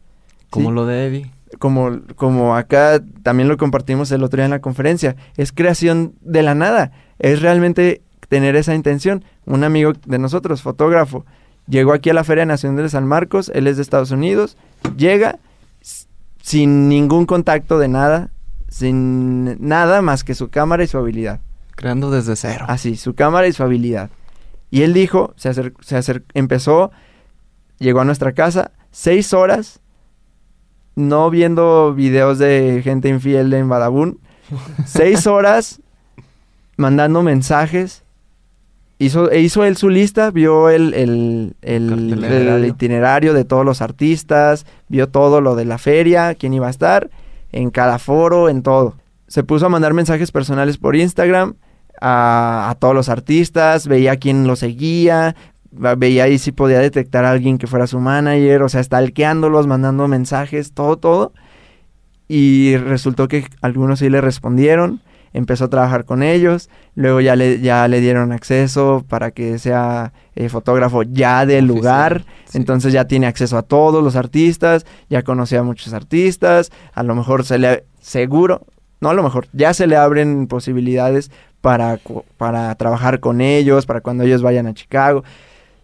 Como Sí. lo de Eddie. Como, como acá también lo compartimos el otro día en la conferencia, es creación de la nada, es realmente tener esa intención. Un amigo de nosotros, fotógrafo, llegó aquí a la Feria Nacional de San Marcos, él es de Estados Unidos, llega sin ningún contacto de nada, sin nada más que su cámara y su habilidad. Creando desde cero. Así, su cámara y su habilidad. Y él dijo, se, acer- se acer- empezó, llegó a nuestra casa, seis horas, no viendo videos de gente infiel en Badabun, seis horas mandando mensajes. Hizo, e hizo él su lista, vio el, el, el- itinerario. de todos los artistas, vio todo lo de la feria, quién iba a estar, en cada foro, en todo. Se puso a mandar mensajes personales por Instagram a, a todos los artistas, veía quién lo seguía, veía ahí si podía detectar a alguien que fuera su manager, o sea, stalkeándolos, mandando mensajes, todo, todo. Y resultó que algunos sí le respondieron, empezó a trabajar con ellos, luego ya le, ya le dieron acceso para que sea eh, fotógrafo ya del Oficial, lugar, sí. entonces ya tiene acceso a todos los artistas, ya conocía a muchos artistas, a lo mejor se le, seguro, no a lo mejor, ya se le abren posibilidades para, para trabajar con ellos, para cuando ellos vayan a Chicago,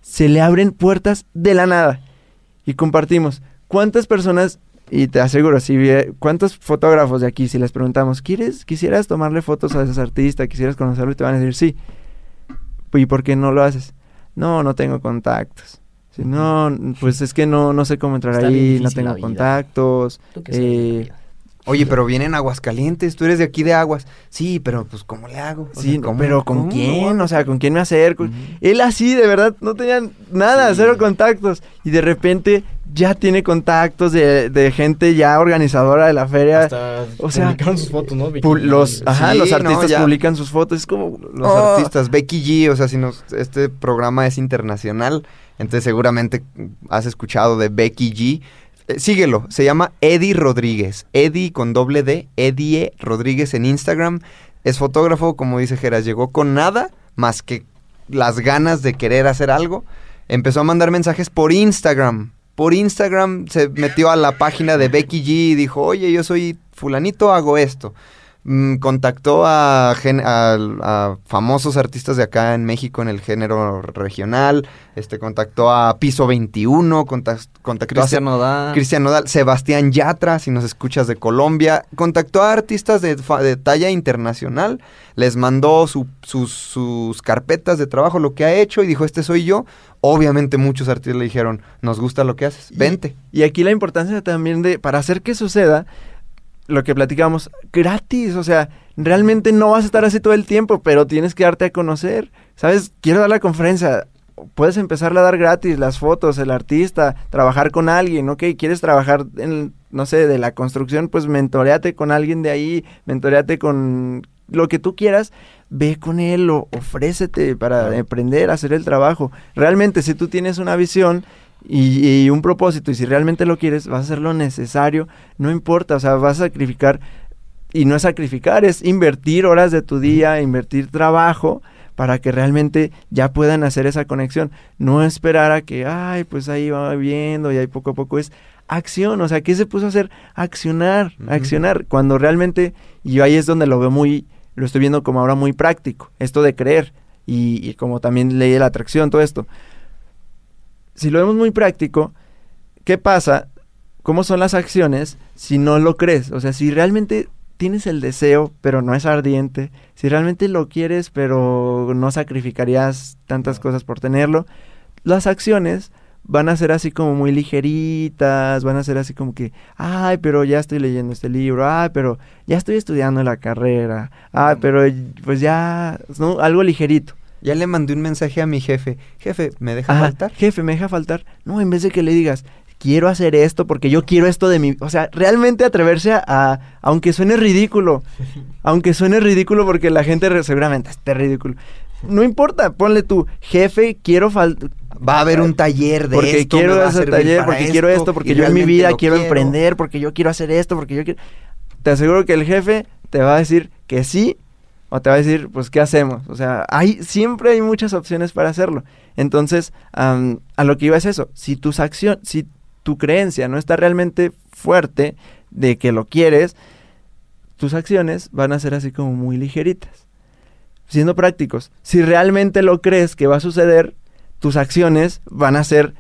se le abren puertas de la nada y compartimos. ¿Cuántas personas, y te aseguro, si cuántos fotógrafos de aquí, si les preguntamos, ¿quieres, quisieras tomarle fotos a esos artistas, quisieras conocerlo? Y te van a decir, sí. ¿Y por qué no lo haces? No, no tengo contactos. No, pues es que no, no sé cómo entrar Está ahí, no tengo contactos. ¿Tú qué eh? Oye, pero vienen Aguascalientes, tú eres de aquí de Aguas. Sí, pero pues ¿cómo le hago? O sí, sea, ¿cómo- pero ¿con cómo quién? O sea, ¿con quién me acerco? Él así, de verdad, no tenía nada, Sí. cero contactos. Y de repente ya tiene contactos de, de gente ya organizadora de la feria. Hasta o sea, publicaron sus fotos, ¿no? Los, ajá, Sí, los artistas publican sus fotos. Es como... Los oh, artistas, Becky G, o sea, si nos, este programa es internacional, entonces seguramente has escuchado de Becky G. Eh, síguelo, se llama Eddie Rodríguez. Eddie con doble D, Eddie Rodríguez en Instagram. Es fotógrafo, como dice Geras, llegó con nada más que las ganas de querer hacer algo. empezó a mandar mensajes por Instagram. Por Instagram se metió a la página de Becky G y dijo, oye, yo soy fulanito, hago esto. Mm, contactó a, a- a famosos artistas de acá en México en el género regional. Este contactó a Piso 21, contac- contactó a Cristian Nodal. Cristian Nodal, Sebastián Yatra, si nos escuchas de Colombia, contactó a artistas de, de talla internacional, les mandó su- sus, sus carpetas de trabajo, lo que ha hecho y dijo, este soy yo. Obviamente muchos artistas le dijeron, nos gusta lo que haces, Y- vente. Y aquí la importancia también de, para hacer que suceda, lo que platicamos, gratis, o sea, realmente no vas a estar así todo el tiempo, pero tienes que darte a conocer, ¿sabes? Quiero dar la conferencia, puedes empezarla a dar gratis, las fotos, el artista, trabajar con alguien, ¿ok? ¿Quieres trabajar en, no sé, de la construcción? Pues mentoreate con alguien de ahí, mentoreate con lo que tú quieras, ve con él o ofrécete para aprender a hacer el trabajo. Realmente, si tú tienes una visión y, y un propósito y si realmente lo quieres, vas a hacer lo necesario, no importa, o sea, vas a sacrificar y no es sacrificar, es invertir horas de tu día, invertir trabajo para que realmente ya puedan hacer esa conexión. No esperar a que, ay, pues ahí va viendo y ahí poco a poco es acción. O sea, ¿qué se puso a hacer? Accionar, accionar. Cuando realmente, y ahí es donde lo veo muy, lo estoy viendo como ahora muy práctico, esto de creer y, y como también leí la atracción, todo esto. Si lo vemos muy práctico, ¿qué pasa? ¿Cómo son las acciones si no lo crees? O sea, si realmente tienes el deseo, pero no es ardiente, si realmente lo quieres, pero no sacrificarías tantas cosas por tenerlo, las acciones van a ser así como muy ligeritas, van a ser así como que, ay, pero ya estoy leyendo este libro, ay, pero ya estoy estudiando la carrera, ay, pero pues ya, ¿no? Algo ligerito. Ya le mandé un mensaje a mi jefe, jefe, ¿me deja Ajá, faltar? Jefe, me deja faltar. No, en vez de que le digas, quiero hacer esto porque yo quiero esto de mi... O sea, realmente atreverse a... a- aunque suene ridículo. aunque suene ridículo porque la gente re- seguramente esté ridículo. No importa, ponle tú, jefe, quiero faltar... Va a haber un taller de Porque esto, quiero servir taller, porque quiero esto, porque yo en mi vida lo quiero, emprender, porque yo quiero hacer esto, porque yo quiero... Te aseguro que el jefe te va a decir que sí o te va a decir, pues, ¿qué hacemos? O sea, hay, siempre hay muchas opciones para hacerlo. Entonces, a lo que iba es eso. Si tus si tu creencia no está realmente fuerte de que lo quieres, tus acciones van a ser así como muy ligeritas. Siendo prácticos, si realmente lo crees que va a suceder, tus acciones van a ser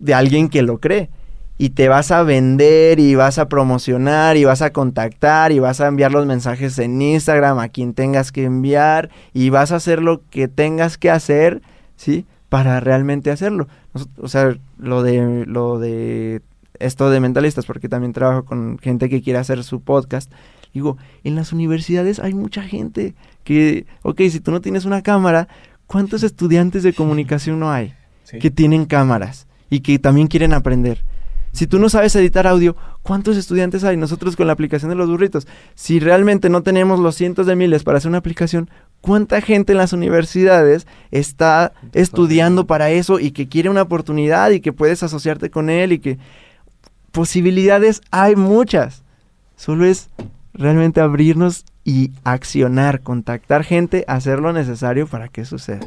de alguien que lo cree. Y te vas a vender y vas a promocionar y vas a contactar y vas a enviar los mensajes en Instagram a quien tengas que enviar y vas a hacer lo que tengas que hacer, ¿sí? Para realmente hacerlo. O sea, lo de, lo de esto de mentalistas, porque también trabajo con gente que quiere hacer su podcast. Digo, en las universidades hay mucha gente que, ok, si tú no tienes una cámara, ¿cuántos estudiantes de comunicación no hay que tienen cámaras y que también quieren aprender? Si tú no sabes editar audio, ¿cuántos estudiantes hay? Nosotros con la aplicación de los burritos. Si realmente no tenemos los cientos de miles para hacer una aplicación, ¿cuánta gente en las universidades está estudiando para eso y que quiere una oportunidad y que puedes asociarte con él y que posibilidades hay muchas? Solo es realmente abrirnos y accionar, contactar gente, hacer lo necesario para que suceda.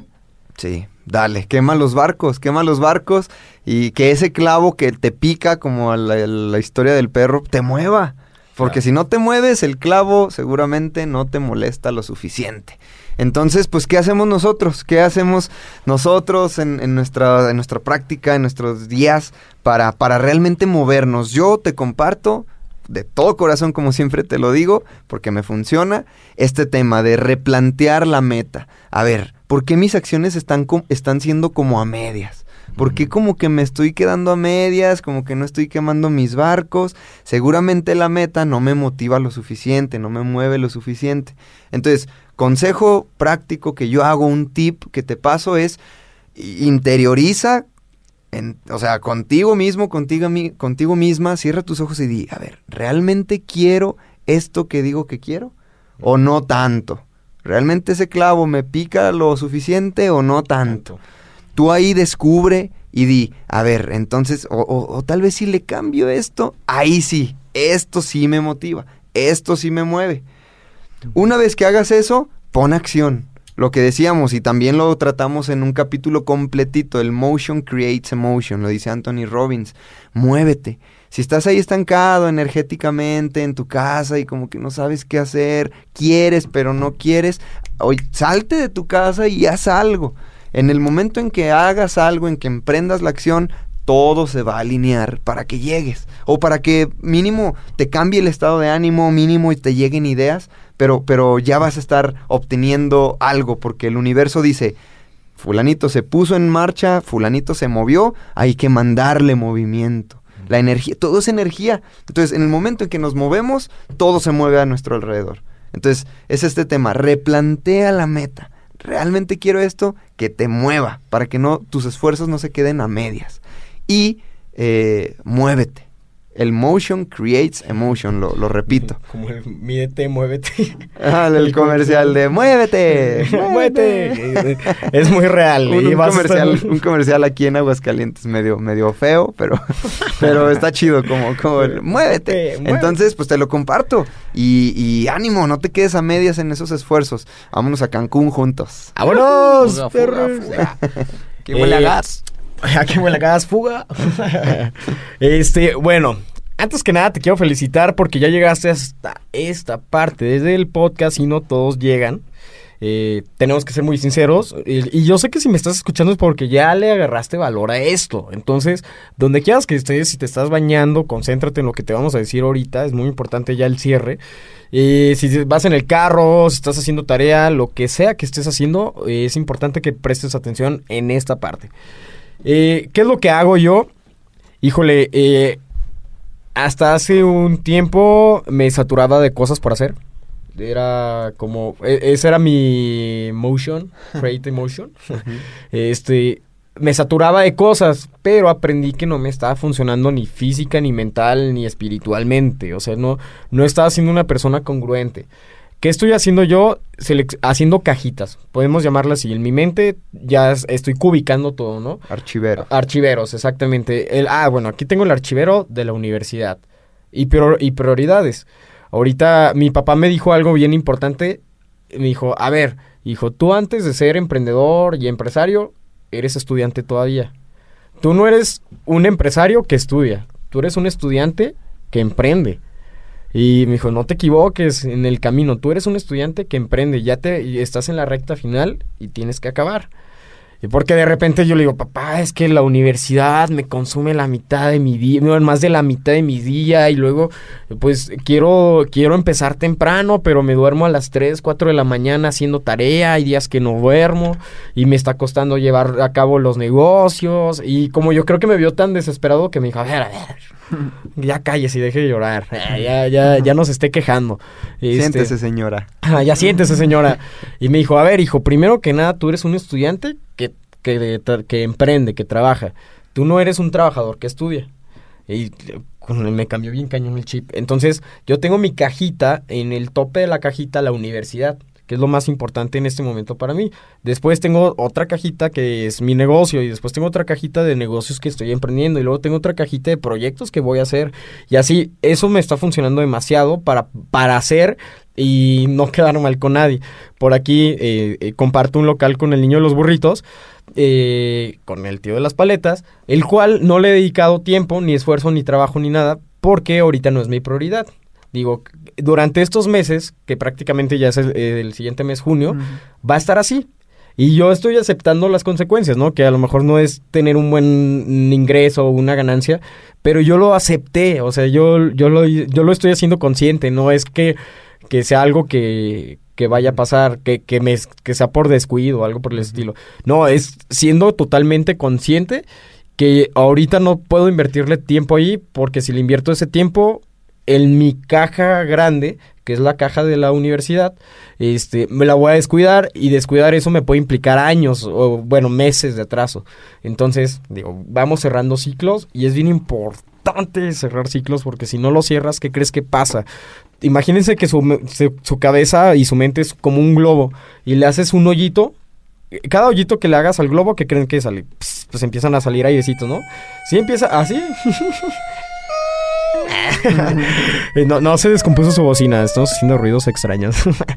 Sí, dale, quema los barcos, quema los barcos y que ese clavo que te pica como la, la historia del perro te mueva. Porque si no te mueves, el clavo seguramente no te molesta lo suficiente. Entonces, pues, ¿qué hacemos nosotros? ¿Qué hacemos nosotros en, en nuestra, en nuestra práctica, en nuestros días, para, para realmente movernos? Yo te comparto de todo corazón, como siempre te lo digo, porque me funciona, este tema de replantear la meta. A ver, ¿por qué mis acciones están, están siendo como a medias? ¿Por qué como que me estoy quedando a medias, como que no estoy quemando mis barcos? Seguramente la meta no me motiva lo suficiente, no me mueve lo suficiente. Entonces, consejo práctico que yo hago, un tip que te paso es interioriza en- o sea, contigo mismo, contigo, contigo misma, cierra tus ojos y di, a ver, ¿realmente quiero esto que digo que quiero? ¿O no tanto? ¿Realmente ese clavo me pica lo suficiente o no tanto? Tú ahí descubre y di, a ver, entonces, o, o- o tal vez si le cambio esto, ahí sí, esto sí me motiva, esto sí me mueve. Una vez que hagas eso, pon acción. lo que decíamos y también lo tratamos en un capítulo completito, el motion creates emotion, lo dice Anthony Robbins, muévete. Si estás ahí estancado energéticamente en tu casa y como que no sabes qué hacer, quieres pero no quieres, hoy salte de tu casa y haz algo. En el momento en que hagas algo, en que emprendas la acción, todo se va a alinear para que llegues. O para que mínimo te cambie el estado de ánimo, mínimo y te lleguen ideas, pero, pero ya vas a estar obteniendo algo, porque el universo dice, fulanito se puso en marcha, fulanito se movió, hay que mandarle movimiento. La energía, todo es energía. Entonces, en el momento en que nos movemos, todo se mueve a nuestro alrededor. Entonces, es este tema, replantea la meta. ¿Realmente quiero esto? Que te mueva, para que no tus esfuerzos no se queden a medias y eh, muévete. El motion creates emotion, lo, lo repito. Como el mídete, muévete. Ah, el, comercial de muévete, muévete. Es muy real. Un, y un vas a estar- comercial, un comercial aquí en Aguascalientes medio, medio feo, pero, pero está chido como, como el, muévete. Muévete. Entonces, pues te lo comparto. Y, y ánimo, no te quedes a medias en esos esfuerzos. Vámonos a Cancún juntos. ¡Vámonos. Que huele a gas. Aquí huele a gas, fuga. este, bueno, antes que nada te quiero felicitar porque ya llegaste hasta esta parte desde el podcast y no todos llegan. Eh, tenemos que ser muy sinceros. Y, yo sé que si me estás escuchando es porque ya le agarraste valor a esto. Entonces, donde quieras que estés, si te estás bañando, concéntrate en lo que te vamos a decir ahorita. Es muy importante ya el cierre. Eh, si vas en el carro, si estás haciendo tarea, lo que sea que estés haciendo, es importante que prestes atención en esta parte. Eh, ¿Qué es lo que hago yo? Híjole, eh, hasta hace un tiempo me saturaba de cosas por hacer. Era como, e- ese era mi motion, create emotion. Este, me saturaba de cosas, pero aprendí que no me estaba funcionando ni física, ni mental, ni espiritualmente. O sea, no, no estaba siendo una persona congruente. ¿Qué estoy haciendo yo? Haciendo cajitas. Podemos llamarlas así. En mi mente ya es- estoy cubicando todo, ¿no? Archivero. Archiveros, exactamente. El, ah, bueno, aquí tengo el archivero de la universidad. Y, prior- y prioridades. Ahorita mi papá me dijo algo bien importante. Me dijo, a ver, hijo, tú antes de ser emprendedor y empresario, eres estudiante todavía. Tú no eres un empresario que estudia. Tú eres un estudiante que emprende. Y me dijo, no te equivoques en el camino. Tú eres un estudiante que emprende. Ya te estás en la recta final y tienes que acabar. Y porque de repente yo le digo, papá, es que la universidad me consume la mitad de mi día, no, más de la mitad de mi día y luego pues quiero quiero empezar temprano, pero me duermo a las 3, 4 de la mañana haciendo tarea, hay días que no duermo y me está costando llevar a cabo los negocios y como yo creo que me vio tan desesperado que me dijo, a ver, a ver, ya calles y deje de llorar, eh, ya, ya, ya no se esté quejando. Este, Siéntese, señora. Ya siéntese, señora. Y me dijo, a ver, hijo, primero que nada, tú eres un estudiante que, que, que emprende, que trabaja. Tú no eres un trabajador que estudia. Y me cambió bien cañón el chip. Entonces, yo tengo mi cajita, en el tope de la cajita, la universidad, que es lo más importante en este momento para mí. Después tengo otra cajita que es mi negocio y después tengo otra cajita de negocios que estoy emprendiendo y luego tengo otra cajita de proyectos que voy a hacer. Y así, eso me está funcionando demasiado para, para hacer y no quedar mal con nadie. Por aquí eh, eh, comparto un local con el niño de los burritos, eh, con el tío de las paletas, el cual no le he dedicado tiempo, ni esfuerzo, ni trabajo, ni nada, porque ahorita no es mi prioridad. Digo, durante estos meses, que prácticamente ya es el, el siguiente mes, junio, va a estar así. Y yo estoy aceptando las consecuencias, ¿no? Que a lo mejor no es tener un buen ingreso o una ganancia, pero yo lo acepté, o sea, yo, yo, lo, yo lo estoy haciendo consciente, no es que, que sea algo que, que vaya a pasar, que, que, me, que sea por descuido o algo por el estilo. No, es siendo totalmente consciente que ahorita no puedo invertirle tiempo ahí porque si le invierto ese tiempo en mi caja grande, que es la caja de la universidad, este, me la voy a descuidar y descuidar eso me puede implicar años o, bueno, meses de atraso. Entonces, digo, vamos cerrando ciclos y es bien importante cerrar ciclos porque si no lo cierras, ¿qué crees que pasa? Imagínense que su, cabeza y su mente es como un globo y le haces un hoyito. Cada hoyito que le hagas al globo, ¿qué creen que sale? Pss, Pues empiezan a salir airecitos, ¿no? Sí empieza así. No, se descompuso su bocina, estamos haciendo ruidos extraños.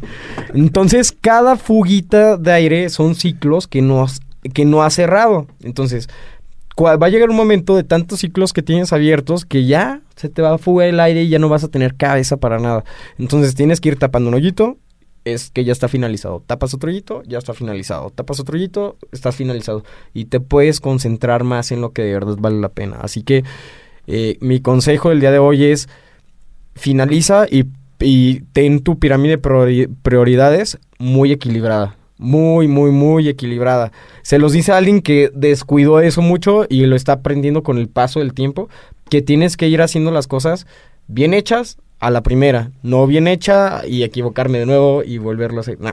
Entonces, cada fuguita de aire son ciclos que no, que no ha cerrado. Entonces, va a llegar un momento de tantos ciclos que tienes abiertos que ya se te va a fugar el aire y ya no vas a tener cabeza para nada. Entonces, tienes que ir tapando un hoyito, es que ya está finalizado. Tapas otro hoyito, ya está finalizado. Tapas otro hoyito, está finalizado. Y te puedes concentrar más en lo que de verdad vale la pena. Así que eh, mi consejo del día de hoy es finaliza y, y ten tu pirámide de priori- prioridades muy equilibrada. Muy, muy, muy equilibrada. Se los dice a alguien que descuidó eso mucho y lo está aprendiendo con el paso del tiempo, que tienes que ir haciendo las cosas bien hechas a la primera, no bien hecha y equivocarme de nuevo y volverlo a hacer. No.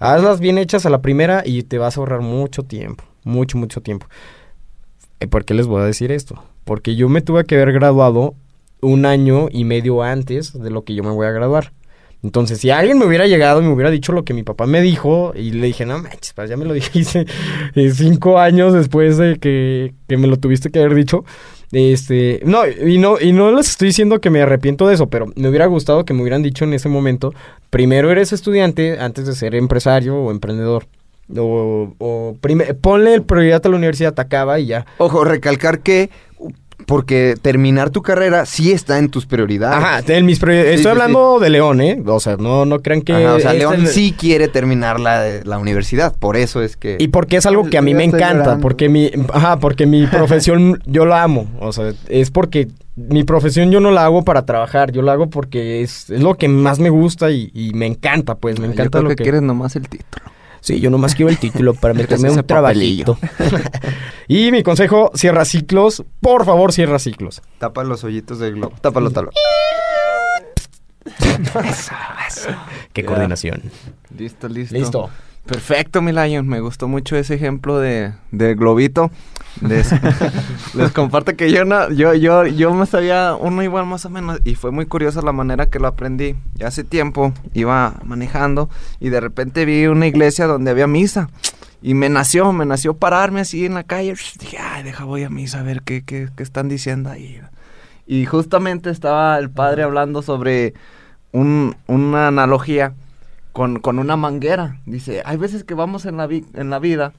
Hazlas bien hechas a la primera y te vas a ahorrar mucho tiempo, mucho, mucho tiempo. Eh, ¿Por qué les voy a decir esto? Porque yo me tuve que haber graduado un año y medio antes de lo que yo me voy a graduar. Entonces, si alguien me hubiera llegado y me hubiera dicho lo que mi papá me dijo, y le dije, no manches, pues ya me lo dijiste eh, cinco años después de que, que me lo tuviste que haber dicho. Este, no, y no, y no les estoy diciendo que me arrepiento de eso, pero me hubiera gustado que me hubieran dicho en ese momento, primero eres estudiante antes de ser empresario o emprendedor. O, o prime- ponle el prioridad a la universidad, te acaba y ya. Ojo, recalcar que porque terminar tu carrera sí está en tus prioridades. Ajá, en mis priori- Sí, estoy sí, hablando de León, ¿eh? O sea, no, no crean que... Ajá, o sea, es León el- sí quiere terminar la, la universidad, por eso es que... Y porque es algo que a mí Yo me encanta, llorando. porque mi, ajá, porque mi profesión yo la amo, o sea, es porque mi profesión yo no la hago para trabajar, yo la hago porque es, es lo que más me gusta y, y me encanta, pues, me Yo encanta creo lo que, que... quieres nomás el título. Sí, yo nomás quiero el título para meterme un trabajito. y mi consejo, cierra ciclos, por favor, cierra ciclos. Tapa los hoyitos del globo. Tápalo, tápalo. Qué Ya. coordinación. Listo, listo. Listo. Perfecto, mi Lion. Me gustó mucho ese ejemplo de, de globito. Les, les comparto que yo no, yo, yo, yo me sabía uno igual más o menos y fue muy curiosa la manera que lo aprendí. Ya hace tiempo iba manejando y de repente vi una iglesia donde había misa y me nació, me nació pararme así en la calle. Dije, ay, deja voy a misa a ver qué, qué, qué están diciendo ahí. Y justamente estaba el padre hablando sobre un, una analogía con, con una manguera. Dice, hay veces que vamos en la, vi- en la vida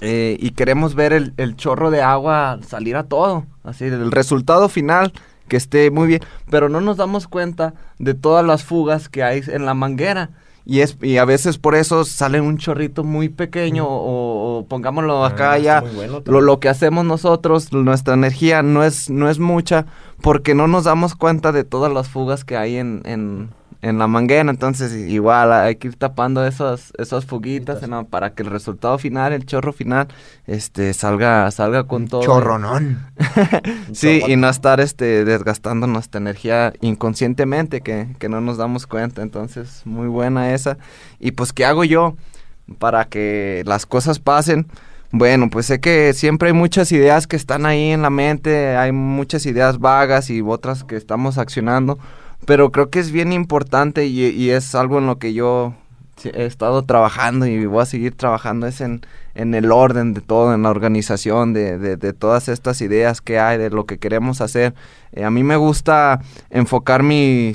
eh, y queremos ver el, el chorro de agua salir a todo. Así, el resultado final que esté muy bien, pero no nos damos cuenta de todas las fugas que hay en la manguera. Y, es, y a veces por eso sale un chorrito muy pequeño o, o pongámoslo acá Ah, ya. bueno Lo, lo que hacemos nosotros, nuestra energía no es, no es mucha porque no nos damos cuenta de todas las fugas que hay en, en, en la manguera. Entonces, igual hay que ir tapando esas, esas fuguitas ¿no? para que el resultado final, el chorro final, este salga, salga con todo. Chorronón. Sí, y no estar este desgastando nuestra energía inconscientemente, que, que no nos damos cuenta. Entonces, muy buena esa. Y pues, ¿qué hago yo para que las cosas pasen? Bueno, pues sé que siempre hay muchas ideas que están ahí en la mente, hay muchas ideas vagas y otras que estamos accionando, pero creo que es bien importante y, es algo en lo que yo he estado trabajando y voy a seguir trabajando, es en, en el orden de todo, en la organización de, de, de todas estas ideas que hay, de lo que queremos hacer. Eh, a mí me gusta enfocar mi,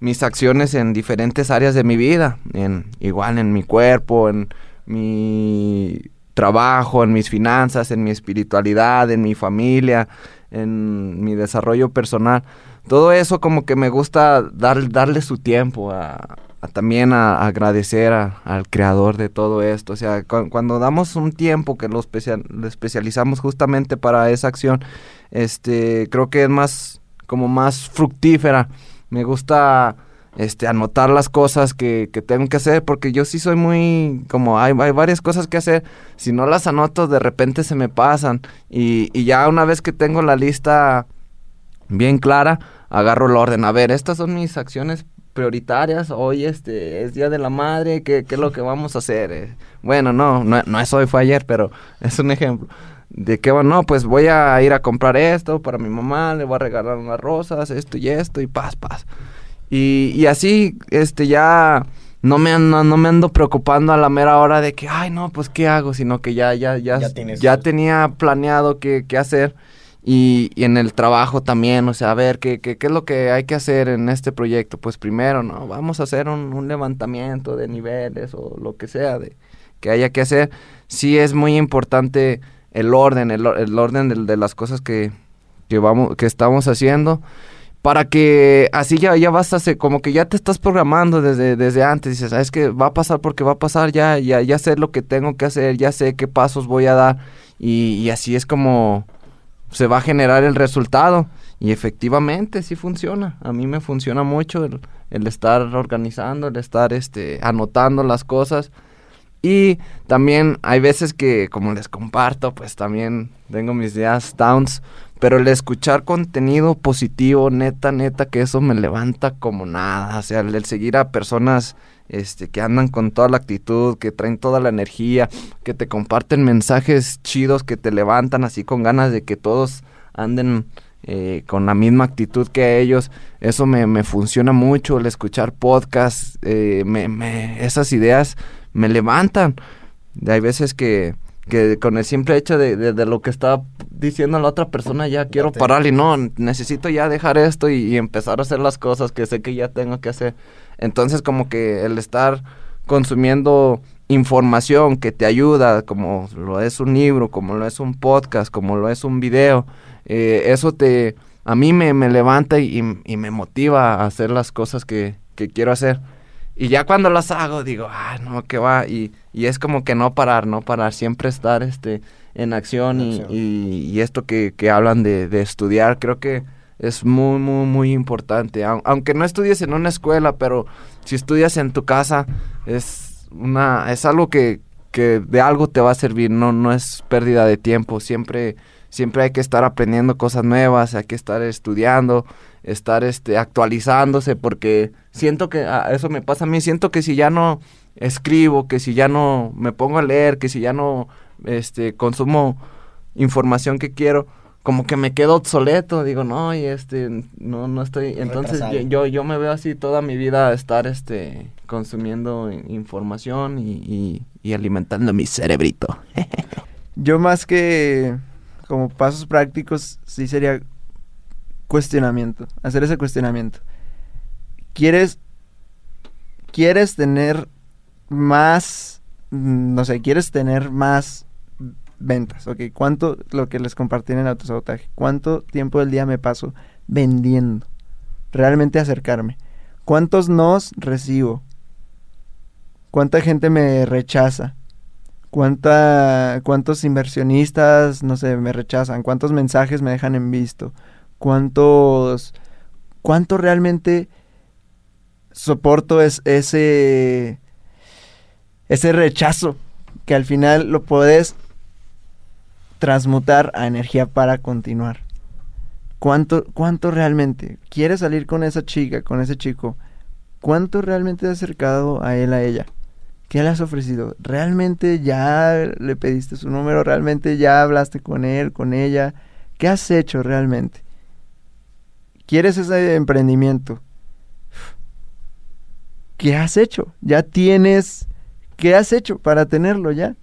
mis acciones en diferentes áreas de mi vida, en igual en mi cuerpo, en mi trabajo, en mis finanzas, en mi espiritualidad, en mi familia, en mi desarrollo personal. Todo eso como que me gusta dar, darle su tiempo a, a también a, agradecer a- al creador de todo esto. O sea, cu- cuando damos un tiempo que lo, lo especializamos justamente para esa acción, este, creo que es más, como más fructífera. Me gusta este, anotar las cosas que, que tengo que hacer, porque yo sí soy muy, como hay, hay varias cosas que hacer, si no las anoto de repente se me pasan y, y ya una vez que tengo la lista bien clara, agarro el orden, a ver, estas son mis acciones prioritarias, hoy este es Día de la Madre, ¿qué, qué es lo que vamos a hacer? Eh, bueno, no, no, no es hoy, fue ayer, pero es un ejemplo. ¿De qué va? No, pues voy a ir a comprar esto para mi mamá, le voy a regalar unas rosas, esto y esto, y paz, paz. Y, y así, este, ya no me, ando, no me ando preocupando a la mera hora de que, ay, no, pues, ¿qué hago? Sino que ya, ya, ya, Ya ya, tenía planeado qué, qué hacer. Y, y en el trabajo también, o sea, a ver, ¿qué, qué, qué es lo que hay que hacer en este proyecto? Pues primero, ¿no? Vamos a hacer un, un levantamiento de niveles o lo que sea de, que haya que hacer. Sí es muy importante el orden, el, el orden de, de las cosas que, que, vamos, que estamos haciendo para que así ya, ya vas a hacer, como que ya te estás programando desde, desde antes, dices, "Ah, es que va a pasar porque va a pasar, ya, ya, ya sé lo que tengo que hacer, ya sé qué pasos voy a dar, y, y así es como se va a generar el resultado, y efectivamente sí funciona, a mí me funciona mucho el, estar organizando, el estar este, anotando las cosas, y también hay veces que, como les comparto, pues también tengo mis días downs, pero el escuchar contenido positivo, neta, neta, que eso me levanta como nada. O sea, el seguir a personas este, que andan con toda la actitud, que traen toda la energía, que te comparten mensajes chidos, que te levantan así con ganas de que todos anden eh, con la misma actitud que ellos. Eso me, me funciona mucho, el escuchar podcasts, eh, me, me, esas ideas me levantan. Hay veces que, que con el simple hecho de, de, de lo que está diciendo la otra persona ya quiero parar y no, necesito ya dejar esto y, y empezar a hacer las cosas que sé que ya tengo que hacer. Entonces como que el estar consumiendo información que te ayuda, como lo es un libro, como lo es un podcast, como lo es un video, eh, eso te, a mí me, me levanta y, y me motiva a hacer las cosas que, que quiero hacer. Y ya cuando las hago, digo, ah, no, que va. Y, y es como que no parar, no parar, siempre estar este, en acción, y, y, y esto que, que hablan de, de, estudiar, creo que es muy, muy, muy importante. Au- Aunque no estudies en una escuela, pero si estudias en tu casa, es, una, es algo que, que de algo te va a servir, no, no es pérdida de tiempo. Siempre, siempre hay que estar aprendiendo cosas nuevas, hay que estar estudiando, estar este, actualizándose, porque siento que ah, eso me pasa a mí, siento que si ya no escribo, que si ya no me pongo a leer, que si ya no este, consumo información que quiero, como que me quedo obsoleto, digo, no, y este, no, no estoy, entonces yo, yo, yo me veo así toda mi vida estar, este, consumiendo in- información y, y, y alimentando mi cerebrito. Yo más que como pasos prácticos, sí sería cuestionamiento, hacer ese cuestionamiento. ¿Quieres, quieres tener más, no sé, quieres tener más ventas? Ok, ¿cuánto, lo que les compartí en el autosabotaje, cuánto tiempo del día me paso vendiendo? Realmente acercarme. ¿Cuántos nos recibo? ¿Cuánta gente me rechaza? ¿Cuánta, ¿Cuántos inversionistas, no sé, me rechazan? ¿Cuántos mensajes me dejan en visto? ¿Cuántos... ¿Cuánto realmente soporto es, ese... ese rechazo? Que al final lo puedes transmutar a energía para continuar. ¿Cuánto, ¿Cuánto realmente? ¿Quieres salir con esa chica, con ese chico? ¿Cuánto realmente te has acercado a él, a ella? ¿Qué le has ofrecido? ¿Realmente ya le pediste su número? ¿Realmente ya hablaste con él, con ella? ¿Qué has hecho realmente? ¿Quieres ese emprendimiento? ¿Qué has hecho? Ya tienes... ¿Qué has hecho para tenerlo ya?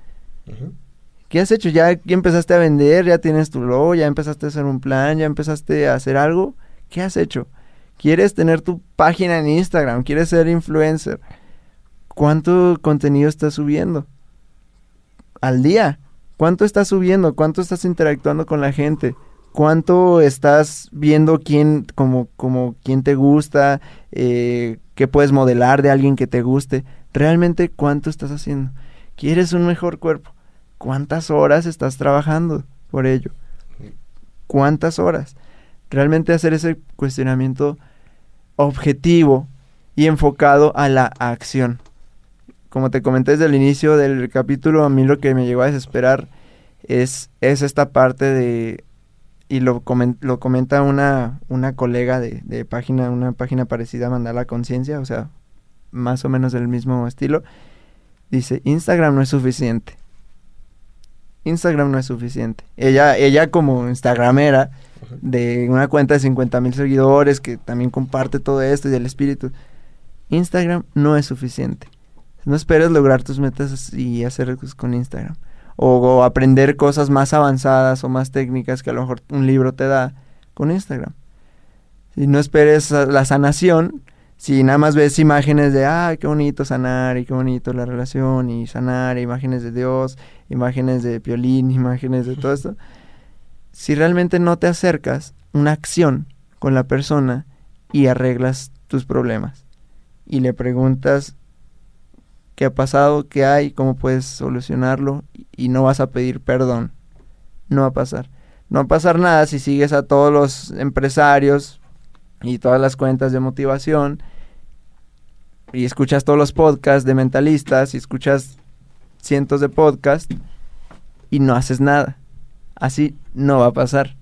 ¿Qué has hecho? ¿Ya empezaste a vender? ¿Ya tienes tu logo? ¿Ya empezaste a hacer un plan? ¿Ya empezaste a hacer algo? ¿Qué has hecho? ¿Quieres tener tu página en Instagram? ¿Quieres ser influencer? ¿Cuánto contenido estás subiendo? Al día. ¿Cuánto estás subiendo? ¿Cuánto estás interactuando con la gente? ¿Cuánto estás viendo quién, como, como quién te gusta? Eh, ¿Qué puedes modelar de alguien que te guste? ¿Realmente cuánto estás haciendo? ¿Quieres un mejor cuerpo? ¿Cuántas horas estás trabajando por ello? ¿Cuántas horas? Realmente hacer ese cuestionamiento objetivo y enfocado a la acción. Como te comenté desde el inicio del capítulo, a mí lo que me llegó a desesperar es, es esta parte de, y lo, lo comenta una, una colega de, de página, una página parecida a Mandala Conciencia, o sea, más o menos del mismo estilo, dice, Instagram no es suficiente. Instagram no es suficiente. Ella, ella como Instagramera de una cuenta de 50 mil seguidores que también comparte todo esto y del espíritu. Instagram no es suficiente. No esperes lograr tus metas y hacerlas con Instagram. o, o aprender cosas más avanzadas o más técnicas que a lo mejor un libro te da con Instagram. Y no esperes la sanación si nada más ves imágenes de, ay, qué bonito sanar y qué bonito la relación y sanar, imágenes de Dios, imágenes de violín, imágenes de todo esto. Si realmente no te acercas una acción con la persona y arreglas tus problemas y le preguntas qué ha pasado, qué hay, cómo puedes solucionarlo y no vas a pedir perdón. No va a pasar. No va a pasar nada si sigues a todos los empresarios y todas las cuentas de motivación y escuchas todos los podcasts de mentalistas y escuchas cientos de podcasts y no haces nada. Así no va a pasar.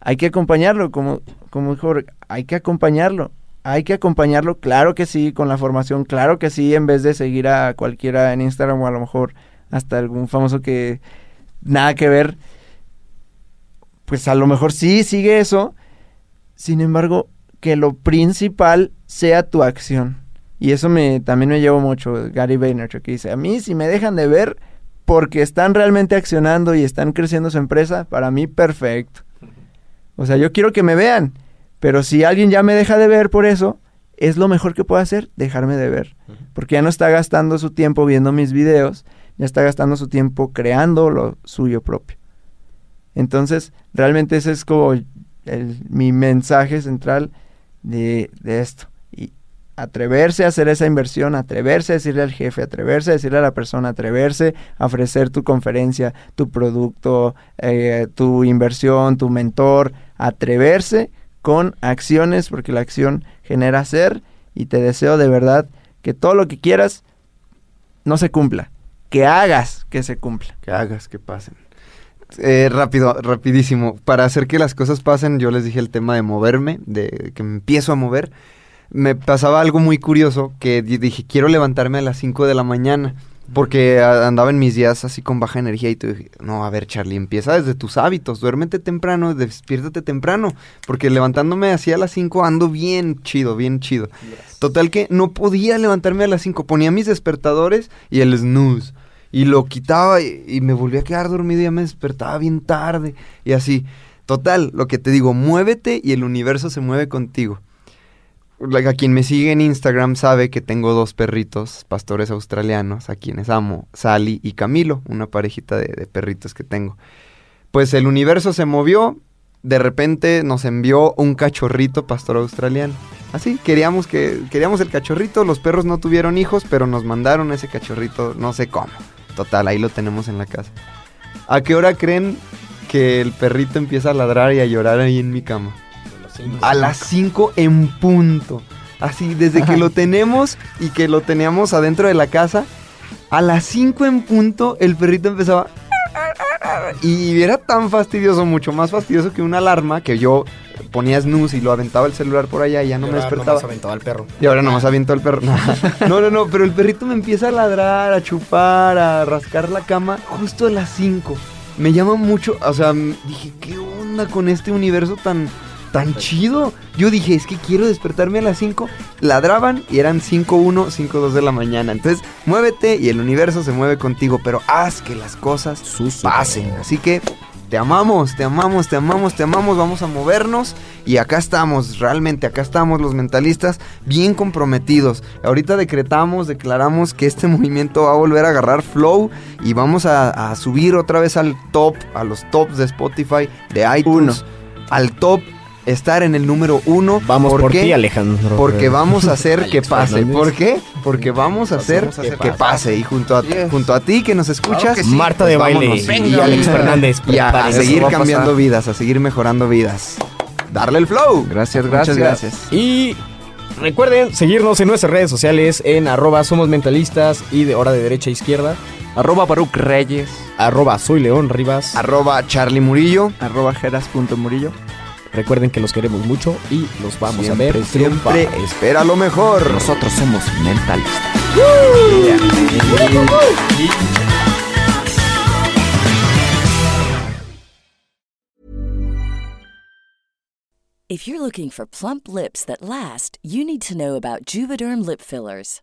Hay que acompañarlo, como, como dijo, hay que acompañarlo. Hay que acompañarlo, claro que sí, con la formación, claro que sí, en vez de seguir a cualquiera en Instagram o a lo mejor hasta algún famoso que nada que ver, pues a lo mejor sí sigue eso. Sin embargo, que lo principal sea tu acción. Y eso me también me llevo mucho Gary Vaynerchuk que dice, a mí si me dejan de ver porque están realmente accionando y están creciendo su empresa, para mí perfecto. O sea, yo quiero que me vean, pero si alguien ya me deja de ver por eso, es lo mejor que puedo hacer, dejarme de ver. Porque ya no está gastando su tiempo viendo mis videos, ya está gastando su tiempo creando lo suyo propio. Entonces, realmente ese es como el, mi mensaje central de, de esto. Atreverse a hacer esa inversión, atreverse a decirle al jefe, atreverse a decirle a la persona, atreverse a ofrecer tu conferencia, tu producto, eh, tu inversión, tu mentor, atreverse con acciones, porque la acción genera ser y te deseo de verdad que todo lo que quieras no se cumpla, que hagas que se cumpla. Que hagas que pasen. Eh, rápido, rapidísimo. Para hacer que las cosas pasen, yo les dije el tema de moverme, de que me empiezo a mover. Me pasaba algo muy curioso que di- dije, quiero levantarme a las 5 de la mañana. Porque andaba en mis días así con baja energía y te dije, no, a ver Charlie, empieza desde tus hábitos, duérmete temprano, despiértate temprano, porque levantándome así a las 5 ando bien chido, bien chido. Total que no podía levantarme a las 5, ponía mis despertadores y el snooze. Y lo quitaba y, y me volvía a quedar dormido y ya me despertaba bien tarde. Y así. Total, lo que te digo, muévete y el universo se mueve contigo. A quien me sigue en Instagram sabe que tengo dos perritos, pastores australianos, a quienes amo, Sally y Camilo, una parejita de, de perritos que tengo. Pues el universo se movió, de repente nos envió un cachorrito pastor australiano. Así, queríamos que queríamos el cachorrito, los perros no tuvieron hijos, pero nos mandaron ese cachorrito, no sé cómo. Total, ahí lo tenemos en la casa. ¿A qué hora creen que el perrito empieza a ladrar y a llorar ahí en mi cama? A las 5 en punto. Así, desde que lo tenemos y que lo teníamos adentro de la casa, a las 5 en punto el perrito empezaba... Y era tan fastidioso, mucho más fastidioso que una alarma que yo ponía snooze y lo aventaba el celular por allá y ya no me despertaba. aventaba al perro. Y ahora nomás aviento al perro. No, no, no, pero el perrito me empieza a ladrar, a chupar, a rascar la cama justo a las 5. Me llama mucho, o sea, dije, ¿qué onda con este universo tan, tan chido? Yo dije, es que quiero despertarme a las 5. Ladraban y eran 5.1, 5.2 de la mañana. Entonces, muévete y el universo se mueve contigo, pero haz que las cosas pasen. Así que te amamos, te amamos, te amamos, te amamos, vamos a movernos y acá estamos, realmente acá estamos los mentalistas bien comprometidos. Ahorita decretamos, declaramos que este movimiento va a volver a agarrar flow y vamos a, a subir otra vez al top, a los tops de Spotify, de iTunes, al top, estar en el número uno. Vamos por qué? ti, Alejandro. Porque vamos a hacer que pase. Fernández. ¿Por qué? Porque vamos a hacer Vamos a hacer que que pase. Y junto a, Yes. junto a ti que nos escuchas, que sí. Marta de pues baile y Alex Fernández. y a, seguir a cambiando vidas, a seguir mejorando vidas. Darle el flow. Gracias, gracias. Muchas gracias. Y recuerden seguirnos en nuestras redes sociales en arroba somos mentalistas y de hora de derecha a izquierda, Arroba Baruch Reyes. arroba soy León Rivas. Arroba Charlie Murillo. Arroba jeras.murillo. Recuerden que los queremos mucho y los vamos Siempre, a ver siempre espera lo mejor. Nosotros somos mentalistas. If you're looking for plump lips that last, you need to know about Juvederm lip fillers.